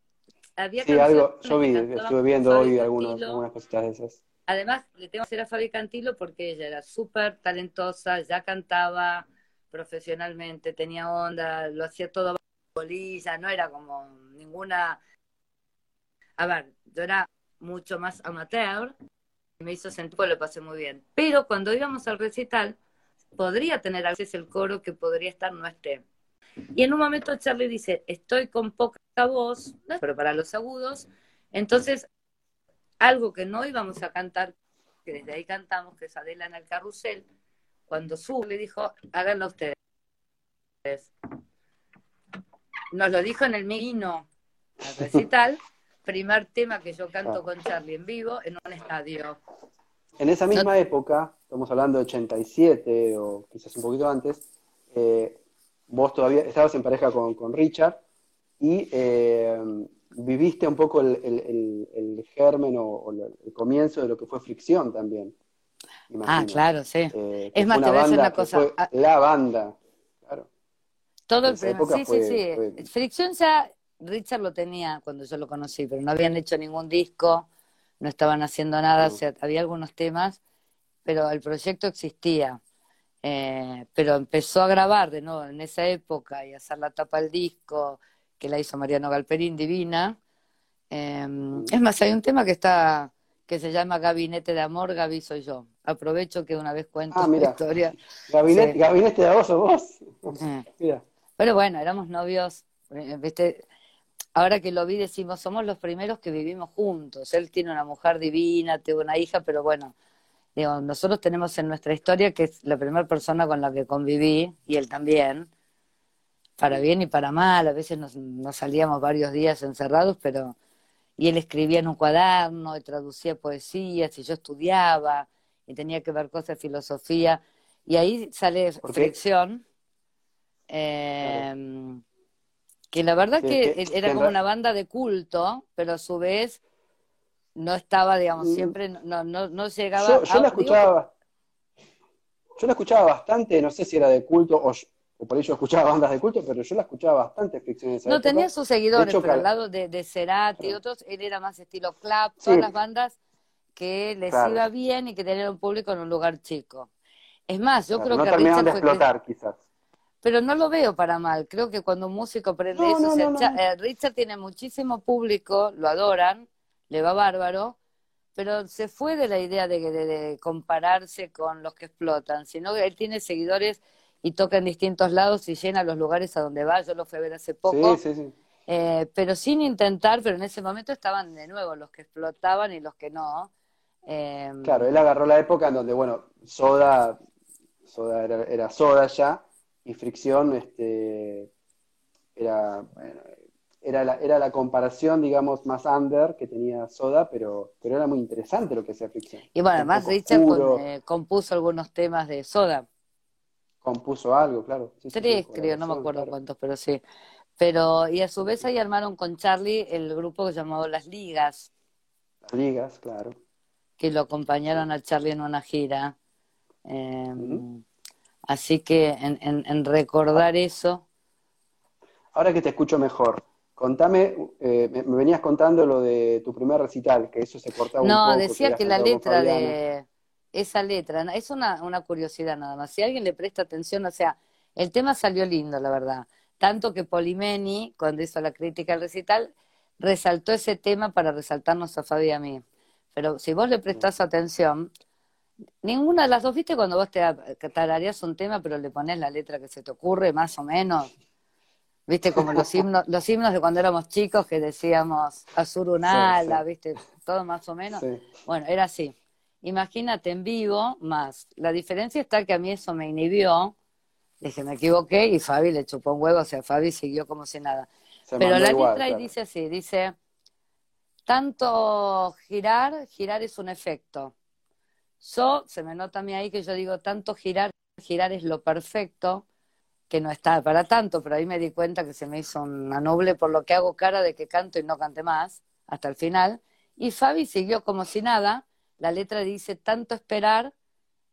había Sí, algo, yo vi, estuve viendo hoy algunos, algunas cositas de esas. Además, le tengo que hacer a Fabi Cantilo porque ella era súper talentosa, ya cantaba profesionalmente, tenía onda, lo hacía todo bolilla, no era como ninguna... A ver, yo era mucho más amateur, me hizo sentir, pues lo pasé muy bien. Pero cuando íbamos al recital, podría tener a veces el coro que podría estar, no esté. Y en un momento Charlie dice, estoy con poca voz, pero para los agudos, entonces algo que no íbamos a cantar, que desde ahí cantamos, que es Adela en el carrusel, cuando sube le dijo, háganlo ustedes. Nos lo dijo en el Mino, al recital, primer tema que yo canto con Charlie en vivo en un estadio. En esa misma época, estamos hablando de 87 o quizás un poquito antes, eh, vos todavía estabas en pareja con, con Richard y eh, viviste un poco el, el- el- el germen o, o el comienzo de lo que fue Fricción también. imagino. Ah, claro, sí. Eh, Es más, te voy a decir una cosa. fue Ah. la banda, claro. Todo el primer, sí, fue- sí, sí. fue- Fricción ya, Richard lo tenía cuando yo lo conocí, pero no habían hecho ningún disco, no estaban haciendo nada, No. o sea, había algunos temas, pero el proyecto existía. Eh, pero empezó a grabar de nuevo en esa época y a hacer la tapa del disco, que la hizo Mariano Galperín, divina. Eh, es más, hay un tema que está que se llama Gabinete de Amor, Gaby soy yo. Aprovecho que una vez cuento Ah, mira. historia. Gabinete, Sí. gabinete de o vos. Eh, Mira. Pero bueno, éramos novios, eh, ¿viste? Ahora que lo vi decimos, somos los primeros que vivimos juntos. Él tiene una mujer divina, tuvo una hija, pero bueno, digo, nosotros tenemos en nuestra historia que es la primera persona con la que conviví, y él también, para bien y para mal, a veces nos, nos salíamos varios días encerrados, pero, y él escribía en un cuaderno, y traducía poesías, y yo estudiaba, y tenía que ver cosas de filosofía, y ahí sale fricción. Eh, que la verdad Sí, que que- era que como una banda de culto, pero a su vez no estaba, digamos, Mm. siempre no, no, no llegaba Yo, yo a- la digo, escuchaba, yo la escuchaba bastante, no sé si era de culto o, o por yo escuchaba bandas de culto, pero yo la escuchaba bastante esa No época. tenía sus seguidores, hecho, pero al lado de, de Cerati y otros, él era más estilo Sí. todas las bandas que les Claro. iba bien y que tenían un público en un lugar chico. Es más, yo creo no que Richard de fue explotar, quizás. Pero no lo veo para mal. Creo que cuando un músico prende No, eso, no, o sea, no, eh, Richard tiene muchísimo público, lo adoran, le va bárbaro, pero se fue de la idea de, de- de compararse con los que explotan, sino que él tiene seguidores y toca en distintos lados y llena los lugares a donde va. Yo lo fui a ver hace poco, Sí, sí, sí. eh, pero sin intentar, pero en ese momento estaban de nuevo los que explotaban y los que no. Eh, Claro, él agarró la época en donde, bueno, Soda, Soda era, era Soda ya, y Fricción este, era, bueno, era, la, era la comparación, digamos, más under que tenía Soda, pero, pero era muy interesante lo que hacía Fricción. y bueno, además Richard con- eh, compuso algunos temas de Soda. compuso algo, claro. Sí, sí, sí, Tres, creo, no me acuerdo claro. cuántos, pero sí. Pero, y a su vez ahí armaron con Charlie el grupo llamado Las Ligas, Las ligas, claro. que lo acompañaron a Charlie en una gira. Eh. Así que en, en- en recordar eso, Ahora que te escucho mejor, contame, eh, me, me venías contando lo de tu primer recital, que eso se cortaba un no, poco. decía ibas que la letra de esa letra, ¿no? es una, una curiosidad nada más. Si alguien le presta atención, o sea, el tema salió lindo, la verdad. Tanto que Polimeni, cuando hizo la crítica al recital, resaltó ese tema para resaltarnos a Fabi y a mí. Pero si vos le prestás atención, ninguna de las dos, ¿viste cuando vos te que tarareás un tema, pero le pones la letra que se te ocurre, más o menos? ¿Viste? Como los himnos, los himnos de cuando éramos chicos que decíamos Azur un Sí, ala, sí. ¿viste? Todo más o menos. Sí. Bueno, era así. Imagínate en vivo, más. La diferencia está que a mí eso me inhibió. Dije, me equivoqué y Fabi le chupó un huevo, o sea, Fabi siguió como si nada. Se Pero la igual, letra ahí claro. dice así, dice, tanto girar, girar es un efecto. Yo, se me nota a mí ahí que yo digo, tanto girar, girar es lo perfecto, que no está para tanto, pero ahí me di cuenta que se me hizo una noble por lo que hago cara de que canto y no cante más, hasta el final. Y Fabi siguió como si nada, la letra dice, tanto esperar,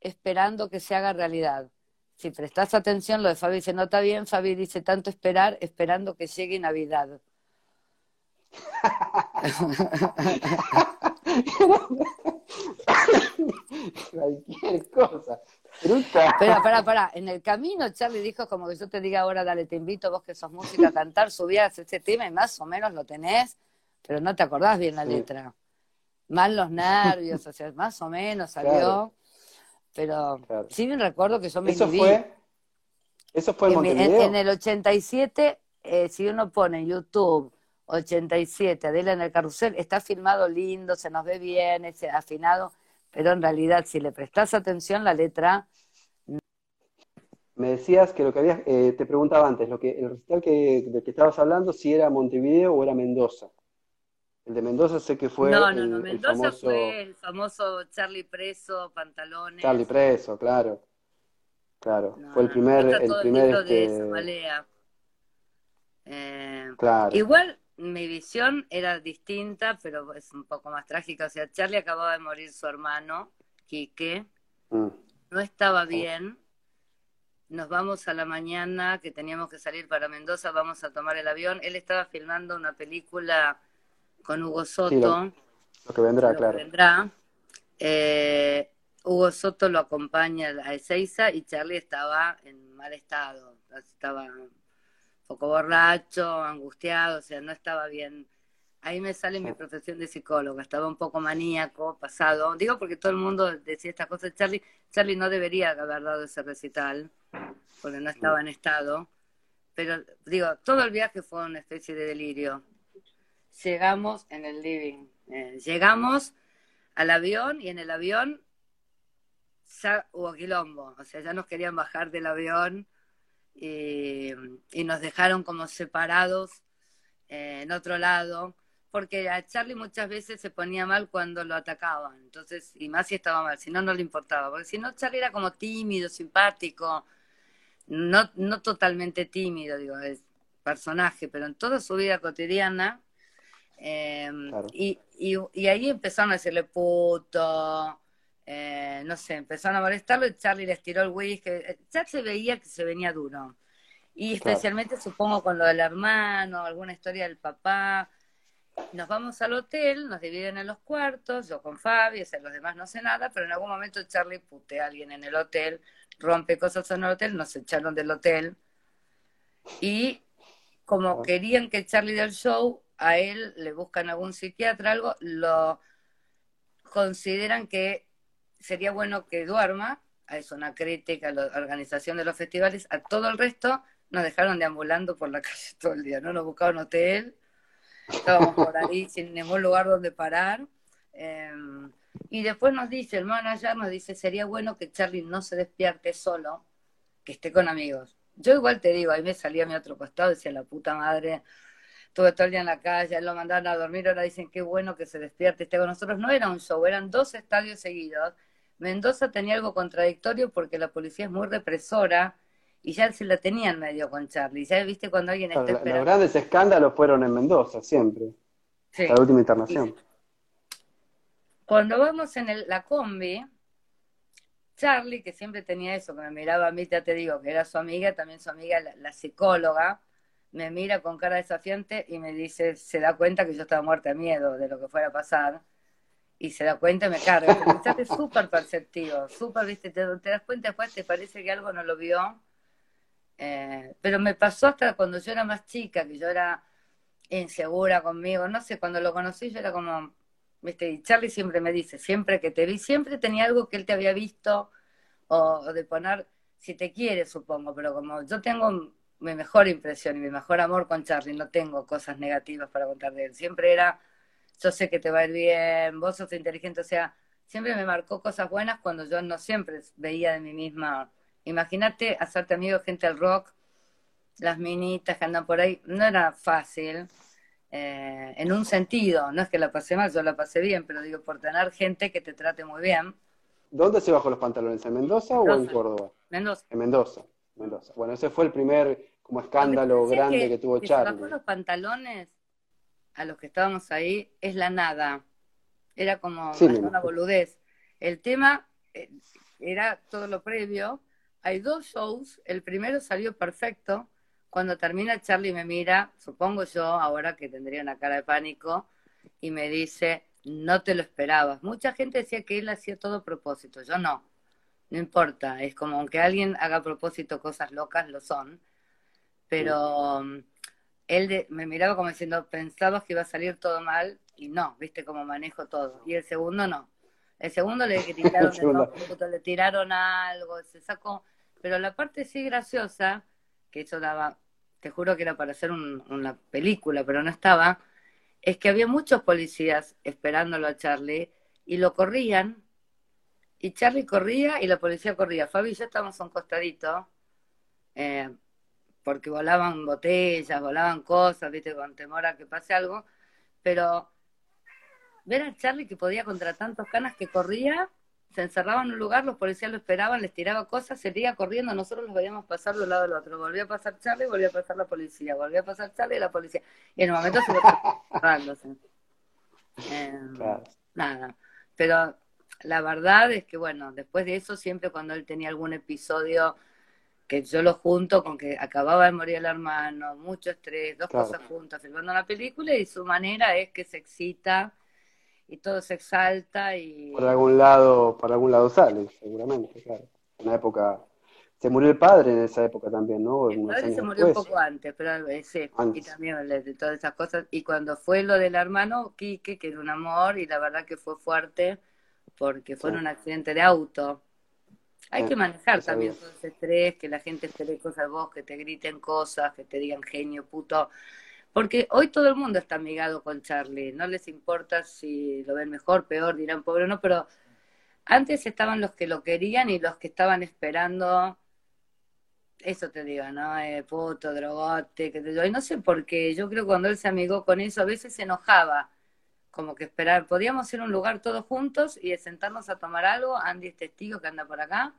esperando que se haga realidad. Si prestas atención, lo de Fabi se nota bien, Fabi dice, tanto esperar, esperando que llegue Navidad. Cualquier cosa. Pará, pará. En el camino Charlie dijo como que yo te diga ahora, dale, te invito, vos que sos música, a cantar, subías ese tema y más o menos lo tenés, pero no te acordás bien la letra. Más los nervios, o sea, más o menos salió. Pero sí me recuerdo que yo me ¿Eso fue? ¿Eso fue en, en, el 87, eh, si uno pone en YouTube 87, Adela en el carrusel, está filmado lindo, se nos ve bien, es afinado, pero en realidad si le prestas atención la letra... Me decías que lo que habías, eh, te preguntaba antes, lo que el recital que, de que estabas hablando, si era Montevideo o era Mendoza. El de Mendoza sé que fue. No, no, no, Mendoza fue el famoso Charlie Preso, pantalones. Charlie Preso, claro. Claro, fue el primer. el primer este... eh, claro. Igual mi visión era distinta, pero es un poco más trágica. O sea, Charlie acababa de morir su hermano, Quique. Mm. No estaba bien. Nos vamos a la mañana, que teníamos que salir para Mendoza, vamos a tomar el avión. Él estaba filmando una película con Hugo Soto. lo, que vendrá, claro. vendrá. Eh, Hugo Soto lo acompaña a Ezeiza y Charlie estaba en mal estado. Estaba poco borracho, angustiado, o sea, no estaba bien. Ahí me sale mi profesión de psicóloga, estaba un poco maníaco, pasado. Digo porque todo el mundo decía estas cosas. Charlie, Charlie no debería haber dado ese recital, porque no estaba en estado. Pero digo, todo el viaje fue una especie de delirio. Llegamos en el living, eh, llegamos al avión y en el avión ya hubo quilombo, o sea, ya nos querían bajar del avión y, nos dejaron como separados eh, en otro lado, porque a Charlie muchas veces se ponía mal cuando lo atacaban, entonces, y más si estaba mal, si no, no le importaba, porque si no, Charlie era como tímido, simpático, no, no totalmente tímido, digo, es personaje, pero en toda su vida cotidiana, eh, y, y, y ahí empezaron a decirle puto, eh, no sé, empezaron a molestarlo y Charlie les tiró el whisky. Ya se veía que se venía duro. Y especialmente supongo con lo del hermano, alguna historia del papá. Nos vamos al hotel, nos dividen en los cuartos, yo con Fabi, o sea, los demás no sé nada, pero en algún momento Charlie putea a alguien en el hotel, rompe cosas en el hotel, nos echaron del hotel. Y como querían que Charlie del show, a él le buscan algún psiquiatra, algo, lo consideran que sería bueno que duerma, es una crítica a la organización de los festivales, a todo el resto nos dejaron deambulando por la calle todo el día, no nos buscaban hotel, estábamos por ahí sin ningún lugar donde parar. Em, y después nos dice, el manager nos dice, sería bueno que Charlie no se despierte solo, que esté con amigos. Yo igual te digo, ahí me salía a mi otro costado, decía la puta madre, estuve todo el día en la calle, lo mandaron a dormir, ahora dicen qué bueno que se despierte, esté con nosotros. No era un show, eran dos estadios seguidos Mendoza tenía algo contradictorio porque la policía es muy represora y ya se la tenían medio con Charlie. Ya viste cuando alguien está esperando. Los grandes escándalos fueron en Mendoza, siempre. La última internación. Cuando vamos en la combi, Charlie, que siempre tenía eso, que me miraba a mí, ya te digo, que era su amiga, también su amiga, la, psicóloga, me mira con cara desafiante y me dice, se da cuenta que yo estaba muerta de miedo de lo que fuera a pasar y se da cuenta y me carga. El es súper perceptivo, súper, viste, te, das cuenta después, te parece que algo no lo vio. Eh, pero me pasó hasta cuando yo era más chica, que yo era insegura conmigo, no sé, cuando lo conocí yo era como, viste, y Charlie siempre me dice, siempre que te vi, siempre tenía algo que él te había visto, o, de poner, si te quiere, supongo, pero como yo tengo mi mejor impresión y mi mejor amor con Charlie, no tengo cosas negativas para contar de él, siempre era yo sé que te va a ir bien, vos sos inteligente, o sea, siempre me marcó cosas buenas cuando yo no siempre veía de mí misma. Imagínate hacerte amigo de gente del rock, las minitas que andan por ahí, no era fácil, eh, en un sentido, no es que la pasé mal, yo la pasé bien, pero digo, por tener gente que te trate muy bien. ¿Dónde se bajó los pantalones? ¿En Mendoza, o en Córdoba? Mendoza. En Mendoza, Mendoza. Bueno, ese fue el primer como escándalo grande que, tuvo Charlie. Se bajó los pantalones a los que estábamos ahí es la nada. Era como una boludez. El tema eh, era todo lo previo. Hay dos shows. El primero salió perfecto. Cuando termina Charlie me mira, supongo yo ahora que tendría una cara de pánico, y me dice, no te lo esperabas. Mucha gente decía que él hacía todo a propósito, yo no, no importa, es como aunque alguien haga a propósito cosas locas, lo son, pero um, él me miraba como diciendo, pensabas que iba a salir todo mal y no, viste cómo manejo todo. Y el segundo no. El segundo le tiraron, le tiraron algo, se sacó. Pero la parte sí graciosa, que eso daba, te juro que era para hacer una película, pero no estaba, es que había muchos policías esperándolo a Charlie y lo corrían. Y Charlie corría y la policía corría. Fabi y yo estábamos a un costadito. Eh, porque volaban botellas, volaban cosas, viste, con temor a que pase algo, pero ver a Charlie que podía contra tantos canas que corría, se encerraba en un lugar, los policías lo esperaban, les tiraba cosas, se seguía corriendo, nosotros los veíamos pasar de un lado al otro, volvía a pasar Charlie, volvía a pasar la policía, volvía a pasar Charlie y la policía, y en un momento se lo eh, Nada, pero la verdad es que bueno, después de eso siempre cuando él tenía algún episodio que yo lo junto con que acababa de morir el hermano, mucho estrés, dos cosas juntas, filmando una película y su manera es que se excita y todo se exalta y... Por algún lado, por algún lado sale, seguramente, claro. Una época... Se murió el padre en esa época también, ¿no? El padre se murió un poco antes, pero eh, sí, y también de todas esas cosas. Y cuando fue lo del hermano, Quique, que era un amor, y la verdad que fue fuerte, porque fue un accidente de auto hay que manejar también todo ese estrés, que la gente espere cosas a vos, que te griten cosas, que te digan genio, puto. Porque hoy todo el mundo está amigado con Charlie, no les importa si lo ven mejor, peor, dirán pobre o no, pero antes estaban los que lo querían y los que estaban esperando, eso te digo, ¿no? Eh, puto, drogote, que te Y no sé por qué, yo creo que cuando él se amigó con eso, a veces se enojaba como que esperar, podíamos ir a un lugar todos juntos y sentarnos a tomar algo, Andy es testigo que anda por acá,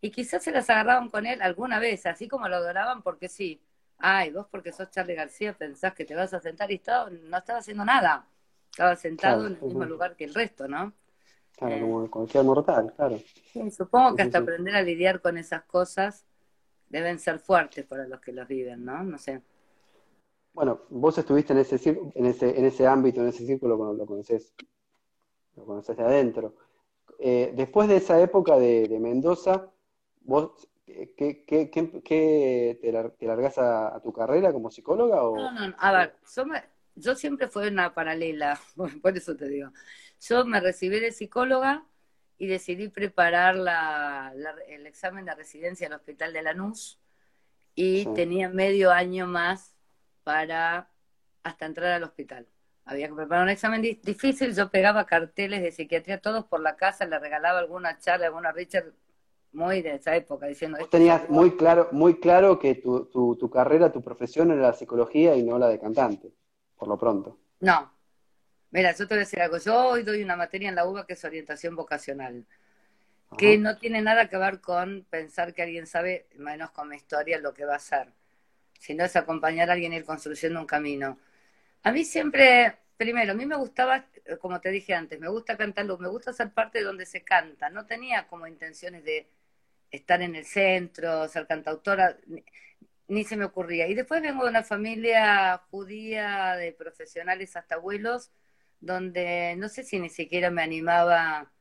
y quizás se las agarraban con él alguna vez, así como lo adoraban porque sí, ay, vos porque sos Charlie García pensás que te vas a sentar y estaba, no estaba haciendo nada, estaba sentado en el mismo lugar que el resto, ¿no? Claro, eh, como cualquier mortal, claro. Sí, supongo que hasta aprender a lidiar con esas cosas deben ser fuertes para los que los viven, ¿no? No sé. Bueno, vos estuviste en ese, en ese, en ese ámbito, en ese círculo, cuando lo conoces, lo conoces de adentro. Eh, después de esa época de, Mendoza, ¿vos qué, qué, qué, te, largás a, tu carrera como psicóloga? O... No, no, a ver, yo, siempre fui una paralela, por eso te digo. Yo me recibí de psicóloga y decidí preparar la, el examen de residencia al Hospital de Lanús y tenía medio año más para hasta entrar al hospital. Había que preparar un examen difícil, yo pegaba carteles de psiquiatría todos por la casa, le regalaba alguna charla, alguna Richard, muy de esa época, diciendo... Vos tenías muy claro, muy claro que tu, tu, tu carrera, tu profesión era la psicología y no la de cantante, por lo pronto. No. Mira, yo te voy a decir algo. Yo hoy doy una materia en la UBA que es orientación vocacional, que no tiene nada que ver con pensar que alguien sabe, menos con mi historia, lo que va a hacer sino es acompañar a alguien ir construyendo un camino. A mí siempre, primero, a mí me gustaba, como te dije antes, me gusta cantar, me gusta ser parte de donde se canta. No tenía como intenciones de estar en el centro, ser cantautora, ni, se me ocurría. Y después vengo de una familia judía, de profesionales hasta abuelos, donde no sé si ni siquiera me animaba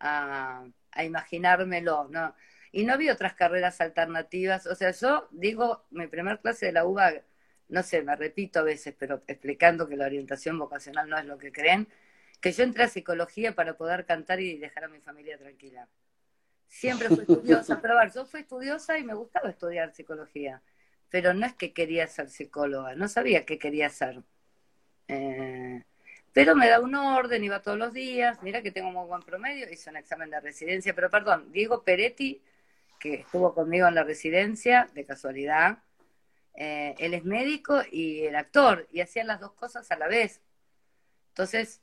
a, a imaginármelo, ¿no? Y no había otras carreras alternativas. O sea, yo digo, mi primer clase de la UBA, no sé, me repito a veces, pero explicando que la orientación vocacional no es lo que creen, que yo entré a psicología para poder cantar y dejar a mi familia tranquila. Siempre fui estudiosa, pero a ver, yo fui estudiosa y me gustaba estudiar psicología, pero no es que quería ser psicóloga, no sabía qué quería ser. Eh, pero me da un orden, iba todos los días, mira que tengo muy buen promedio, hice un examen de residencia, pero perdón, Diego Peretti que estuvo conmigo en la residencia, de casualidad. Eh, él es médico y el actor, y hacían las dos cosas a la vez. Entonces,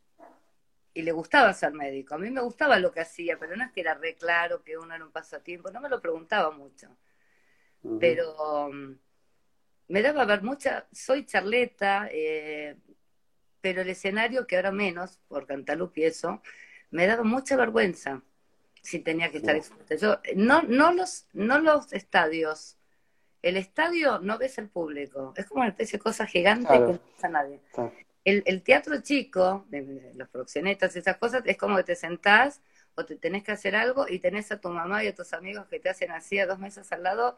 y le gustaba ser médico. A mí me gustaba lo que hacía, pero no es que era re claro que uno era un pasatiempo, no me lo preguntaba mucho. Pero um, me daba a ver mucha, soy charleta, eh, pero el escenario, que ahora menos, por Cantalupi eso, me daba mucha vergüenza si tenía que estar expuesta. Yo, no, no, los, no los estadios el estadio no ves el público, es como una especie de cosa gigante Claro. que no ves a nadie. Claro. El, el teatro chico, los proxenetas, esas cosas, es como que te sentás o te tenés que hacer algo y tenés a tu mamá y a tus amigos que te hacen así a dos mesas al lado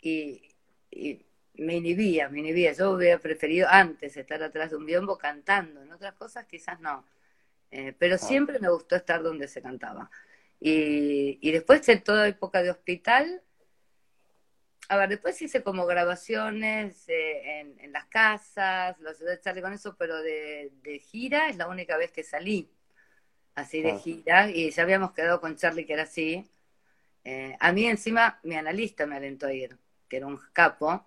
y, y me inhibía, me inhibía. Yo hubiera preferido antes estar atrás de un biombo cantando, en otras cosas quizás no. Eh, pero Claro. siempre me gustó estar donde se cantaba. Y, y después de toda época de hospital, a ver, después hice como grabaciones eh, en, en las casas, lo ayudé a Charlie con eso, pero de, de gira es la única vez que salí, así de gira, y ya habíamos quedado con Charlie que era así. Eh, a mí encima mi analista me alentó a ir, que era un capo,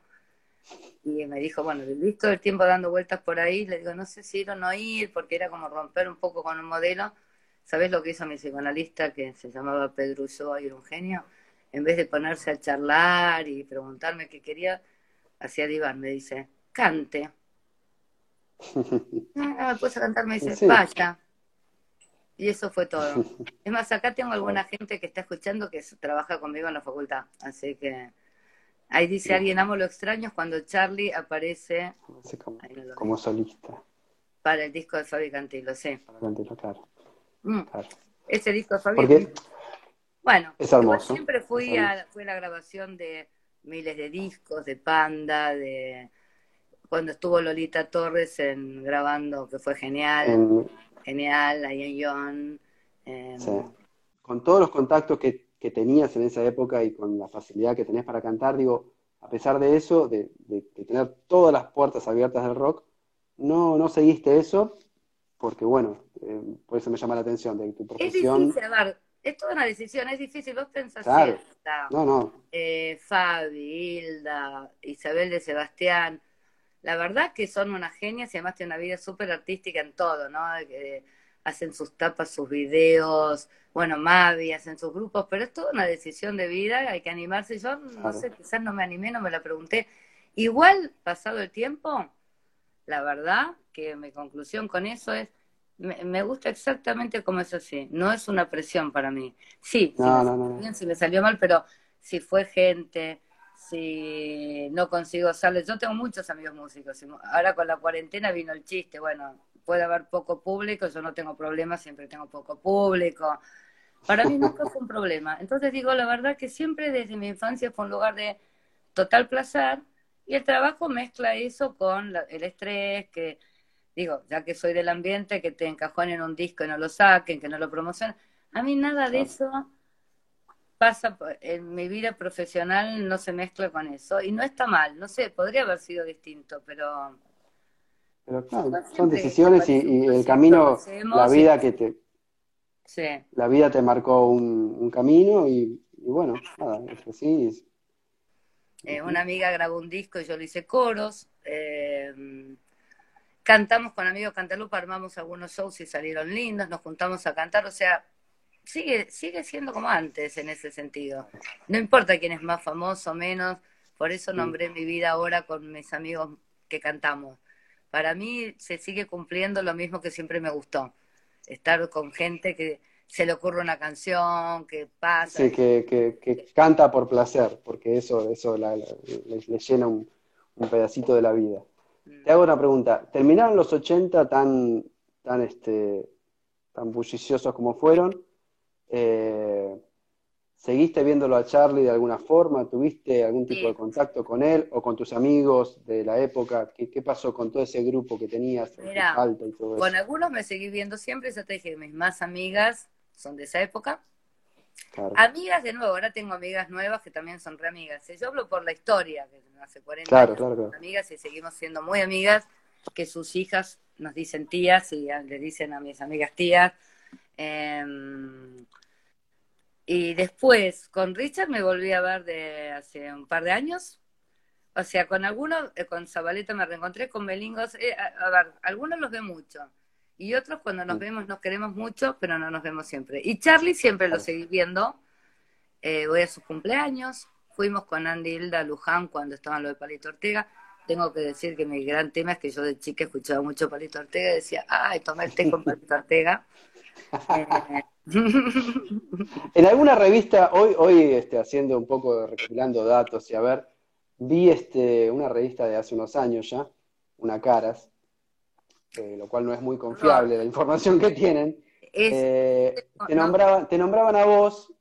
y me dijo, bueno, vivís todo el tiempo dando vueltas por ahí, le digo, no sé si ir o no ir, porque era como romper un poco con un modelo. ¿Sabés lo que hizo mi psicoanalista, que se llamaba Pedro Ulloa y era un genio? En vez de ponerse a charlar y preguntarme qué quería, hacía divar, me dice, cante. Ah, me puse a cantar, me dice, Sí. vaya. Y eso fue todo. Es más, acá tengo alguna gente que está escuchando que trabaja conmigo en la facultad. Así que ahí dice alguien, amo lo extraño, es cuando Charlie aparece como, no como solista. para el disco de Fabi Cantilo, sí. para cantarlo, claro, Mm, claro. Ese disco de Porque Bueno, Es hermoso, siempre fui es a, fui a la grabación de miles de discos, de Panda, de cuando estuvo Lolita Torres en grabando, que fue genial, en- genial, ahí en Yon. eh, sí. con todos los contactos que, que tenías en esa época y con la facilidad que tenés para cantar, digo, a pesar de eso, de, de- de tener todas las puertas abiertas del rock, no, no seguiste eso, porque bueno, eh, por eso me llama la atención, de tu Es profesión. difícil, a ver, es toda una decisión, es difícil. Vos pensás, Claro. No, no, eh, Fabi, Hilda, Isabel de Sebastián, la verdad que son unas genias y además tienen una vida súper artística en todo, ¿no? Eh, hacen sus tapas, sus videos, bueno, Mavi, hacen sus grupos, pero es toda una decisión de vida, hay que animarse. Yo no sé, quizás no me animé, no me la pregunté. Igual, pasado el tiempo, la verdad que mi conclusión con eso es, me, me gusta exactamente como es así, no es una presión para mí. Sí, si No, me no, bien, si me salió mal, pero si fue gente, si no consigo salir, yo tengo muchos amigos músicos, ahora con la cuarentena vino el chiste, bueno, puede haber poco público, yo no tengo problema, siempre tengo poco público. Para mí nunca fue un problema. Entonces digo, la verdad que siempre desde mi infancia fue un lugar de total placer y el trabajo mezcla eso con la- el estrés, que digo, ya que soy del ambiente, que te encajonen en un disco y no lo saquen, que no lo promocionen. A mí nada de eso pasa en mi vida profesional, no se mezcla con eso y no está mal, no sé, podría haber sido distinto, pero pero claro, son decisiones y, el camino, la vida que te, sí. la vida te marcó un, un camino y, y bueno, nada, es así. es- Eh, una amiga grabó un disco y yo le hice coros. eh, cantamos con amigos Cantalupa, armamos algunos shows y salieron lindos, nos juntamos a cantar, o sea, sigue, sigue siendo como antes en ese sentido. No importa quién es más famoso o menos, por eso nombré mi vida ahora con mis amigos que cantamos. Para mí se sigue cumpliendo lo mismo que siempre me gustó, estar con gente que se le ocurre una canción, que pasa. Sí, que, que, que canta por placer, porque eso, eso la- la- le, le llena un, un pedacito de la vida. Mm. Te hago una pregunta. ¿Terminaron los 80 tan, tan, este, tan bulliciosos como fueron? Eh, ¿Seguiste viéndolo a Charlie de alguna forma? ¿Tuviste algún tipo Sí. de contacto con él o con tus amigos de la época? ¿Qué, qué pasó con todo ese grupo que tenías Salta y todo eso? Con algunos me seguí viendo siempre, ya te dije, mis más amigas son de esa época. Claro. Amigas de nuevo, ahora tengo amigas nuevas que también son re amigas. Yo hablo por la historia, que hace 40 Claro, años claro, amigas y seguimos siendo muy amigas, que sus hijas nos dicen tías y le dicen a mis amigas tías. Em, y después, con Richard me volví a ver de hace un par de años. O sea, con algunos, eh, con Zabaleta me reencontré, con Melingos, eh, a, a ver, algunos los veo mucho. Y otros cuando nos vemos nos queremos mucho, pero no nos vemos siempre. Y Charlie siempre lo seguí viendo. Eh, voy a sus cumpleaños. Fuimos con Andy Hilda a Luján cuando estaban los de Palito Ortega. Tengo que decir que mi gran tema es que yo de chica escuchaba mucho Palito Ortega y decía, ay, tomé el té con Palito Ortega. Eh, En alguna revista, hoy, hoy este, haciendo un poco, recopilando datos y a ver, vi este, una revista de hace unos años ya, una Caras, eh, lo cual no es muy confiable la información que tienen. Eh, te, nombraban, te nombraban a vos,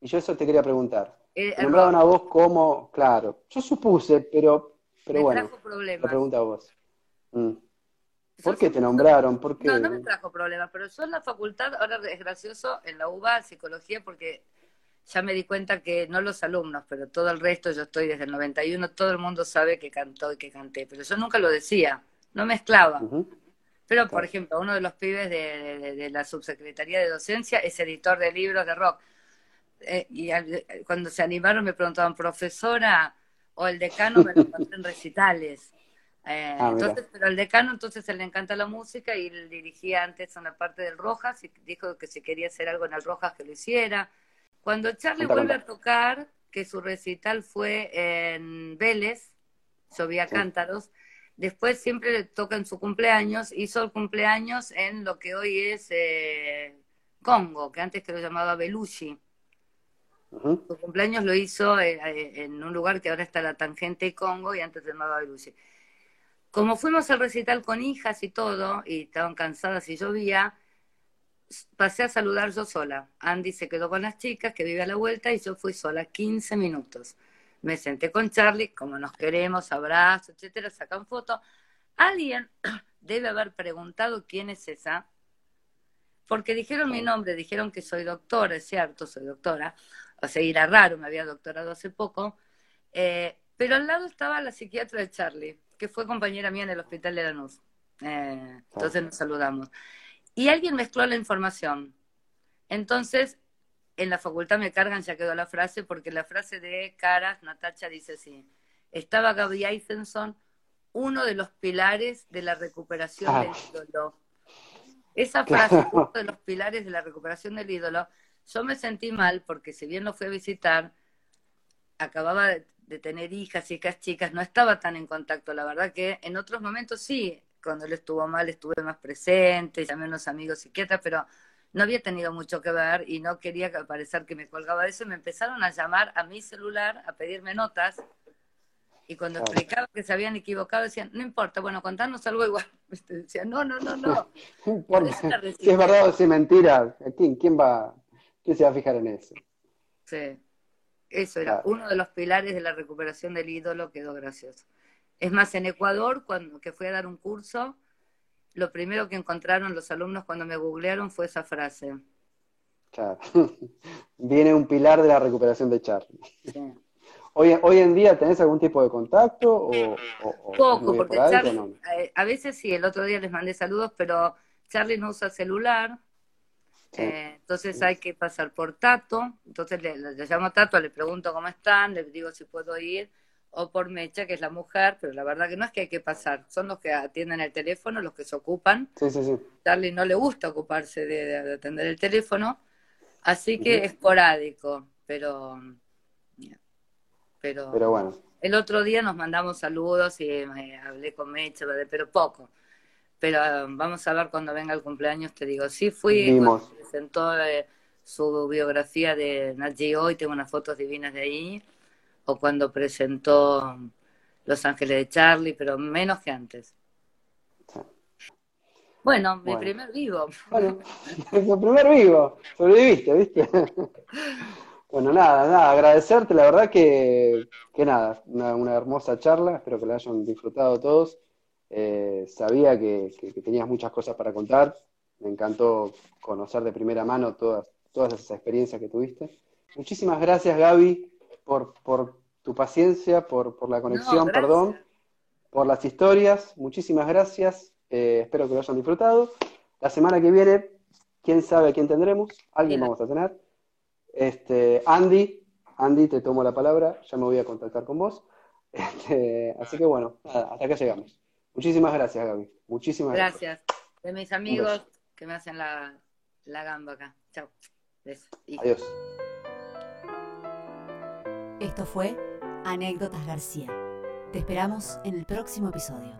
y yo eso te quería preguntar. te nombraban a vos como, claro, yo supuse, pero, pero bueno, la pregunta a vos. Mm. ¿Por qué te nombraron? No, no me trajo problemas, pero yo en la facultad, ahora es gracioso, en la UBA, psicología, porque ya me di cuenta que no los alumnos, pero todo el resto, yo estoy desde el 91, todo el mundo sabe que cantó y que canté, pero yo nunca lo decía, no mezclaba. Pero, por ejemplo, uno de los pibes de, la subsecretaría de docencia es editor de libros de rock. Eh, y cuando se animaron me preguntaban, profesora, o el decano me lo en recitales. Eh, ah, entonces, pero al decano entonces se le encanta la música y él dirigía antes una parte del Rojas y dijo que si quería hacer algo en el Rojas que lo hiciera. Cuando Charlie vuelve a tocar, que su recital fue en Vélez, llovía cántaros, después siempre toca en su cumpleaños, hizo el cumpleaños en lo que hoy es eh, Congo, que antes que lo llamaba Belushi. Su cumpleaños lo hizo eh, en un lugar que ahora está la tangente y Congo y antes se llamaba Belushi. Como fuimos al recital con hijas y todo, y estaban cansadas y llovía, pasé a saludar yo sola. Andy se quedó con las chicas que vive a la vuelta y yo fui sola 15 minutos. Me senté con Charlie, como nos queremos, abrazo, etcétera, sacan foto. Alguien debe haber preguntado quién es esa, porque dijeron mi nombre, dijeron que soy doctora, es cierto, soy doctora, o sea, era raro, me había doctorado hace poco, eh, pero al lado estaba la psiquiatra de Charlie que fue compañera mía en el hospital de Lanús. Eh, entonces nos saludamos. Y alguien mezcló la información. Entonces, en la facultad me cargan, ya quedó la frase, porque la frase de Caras, Natacha dice así, estaba Gaby Eisenson, uno de los pilares de la recuperación del ídolo. Esa frase, uno de los pilares de la recuperación del ídolo, yo me sentí mal porque si bien lo fui a visitar, acababa de, de tener hijas, hijas chicas, no estaba tan en contacto. La verdad que en otros momentos sí, cuando él estuvo mal estuve más presente, llamé a unos amigos psiquiatras, pero no había tenido mucho que ver y no quería parecer que me colgaba de eso y me empezaron a llamar a mi celular a pedirme notas y cuando explicaba que se habían equivocado decían, no importa, bueno, contanos algo igual. Decían, no, no, no, no. si es verdad o si es mentira, ¿quién, quién, va, ¿quién se va a fijar en eso? Sí. Eso era uno de los pilares de la recuperación del ídolo, quedó gracioso. Es más, en Ecuador, cuando que fui a dar un curso, lo primero que encontraron los alumnos cuando me googlearon fue esa frase. Claro. Viene un pilar de la recuperación de Charlie. Hoy, hoy en día, ¿tenés algún tipo de contacto? O, Poco, porque Charlie, eh, a veces sí, el otro día les mandé saludos, pero Charlie no usa celular, eh, entonces hay que pasar por Tato, entonces le, llamo a Tato, le pregunto cómo están, le digo si puedo ir, o por Mecha, que es la mujer, pero la verdad que no es que hay que pasar, son los que atienden el teléfono, los que se ocupan. Sí, sí, sí. Charlie no le gusta ocuparse de, atender el teléfono, así que es esporádico, pero, pero, pero bueno. El otro día nos mandamos saludos y eh, hablé con Mecha, pero poco pero um, vamos a ver cuando venga el cumpleaños, te digo, sí fui, presentó eh, su biografía de Nat Geo y tengo unas fotos divinas de ahí, o cuando presentó Los Ángeles de Charlie, pero menos que antes. Bueno, mi primer vivo. Bueno, tu primer vivo, sobreviviste, ¿viste? bueno, nada, nada, agradecerte, la verdad que, que nada, una, una hermosa charla, espero que la hayan disfrutado todos. Eh, sabía que, tenías muchas cosas para contar. Me encantó conocer de primera mano todas, todas esas experiencias que tuviste. Muchísimas gracias, Gaby, por, por tu paciencia, por, por la conexión, perdón, por las historias. Muchísimas gracias. Eh, espero que lo hayan disfrutado. La semana que viene, quién sabe quién tendremos. Alguien vamos a tener. Este, Andy, Andy, te tomo la palabra. Ya me voy a contactar con vos. Este, así que bueno, hasta acá llegamos. Muchísimas gracias, Gaby. Muchísimas gracias. Gracias. De mis amigos que me hacen la, la gamba acá. Chao. Adiós. Esto fue Anécdotas García. Te esperamos en el próximo episodio.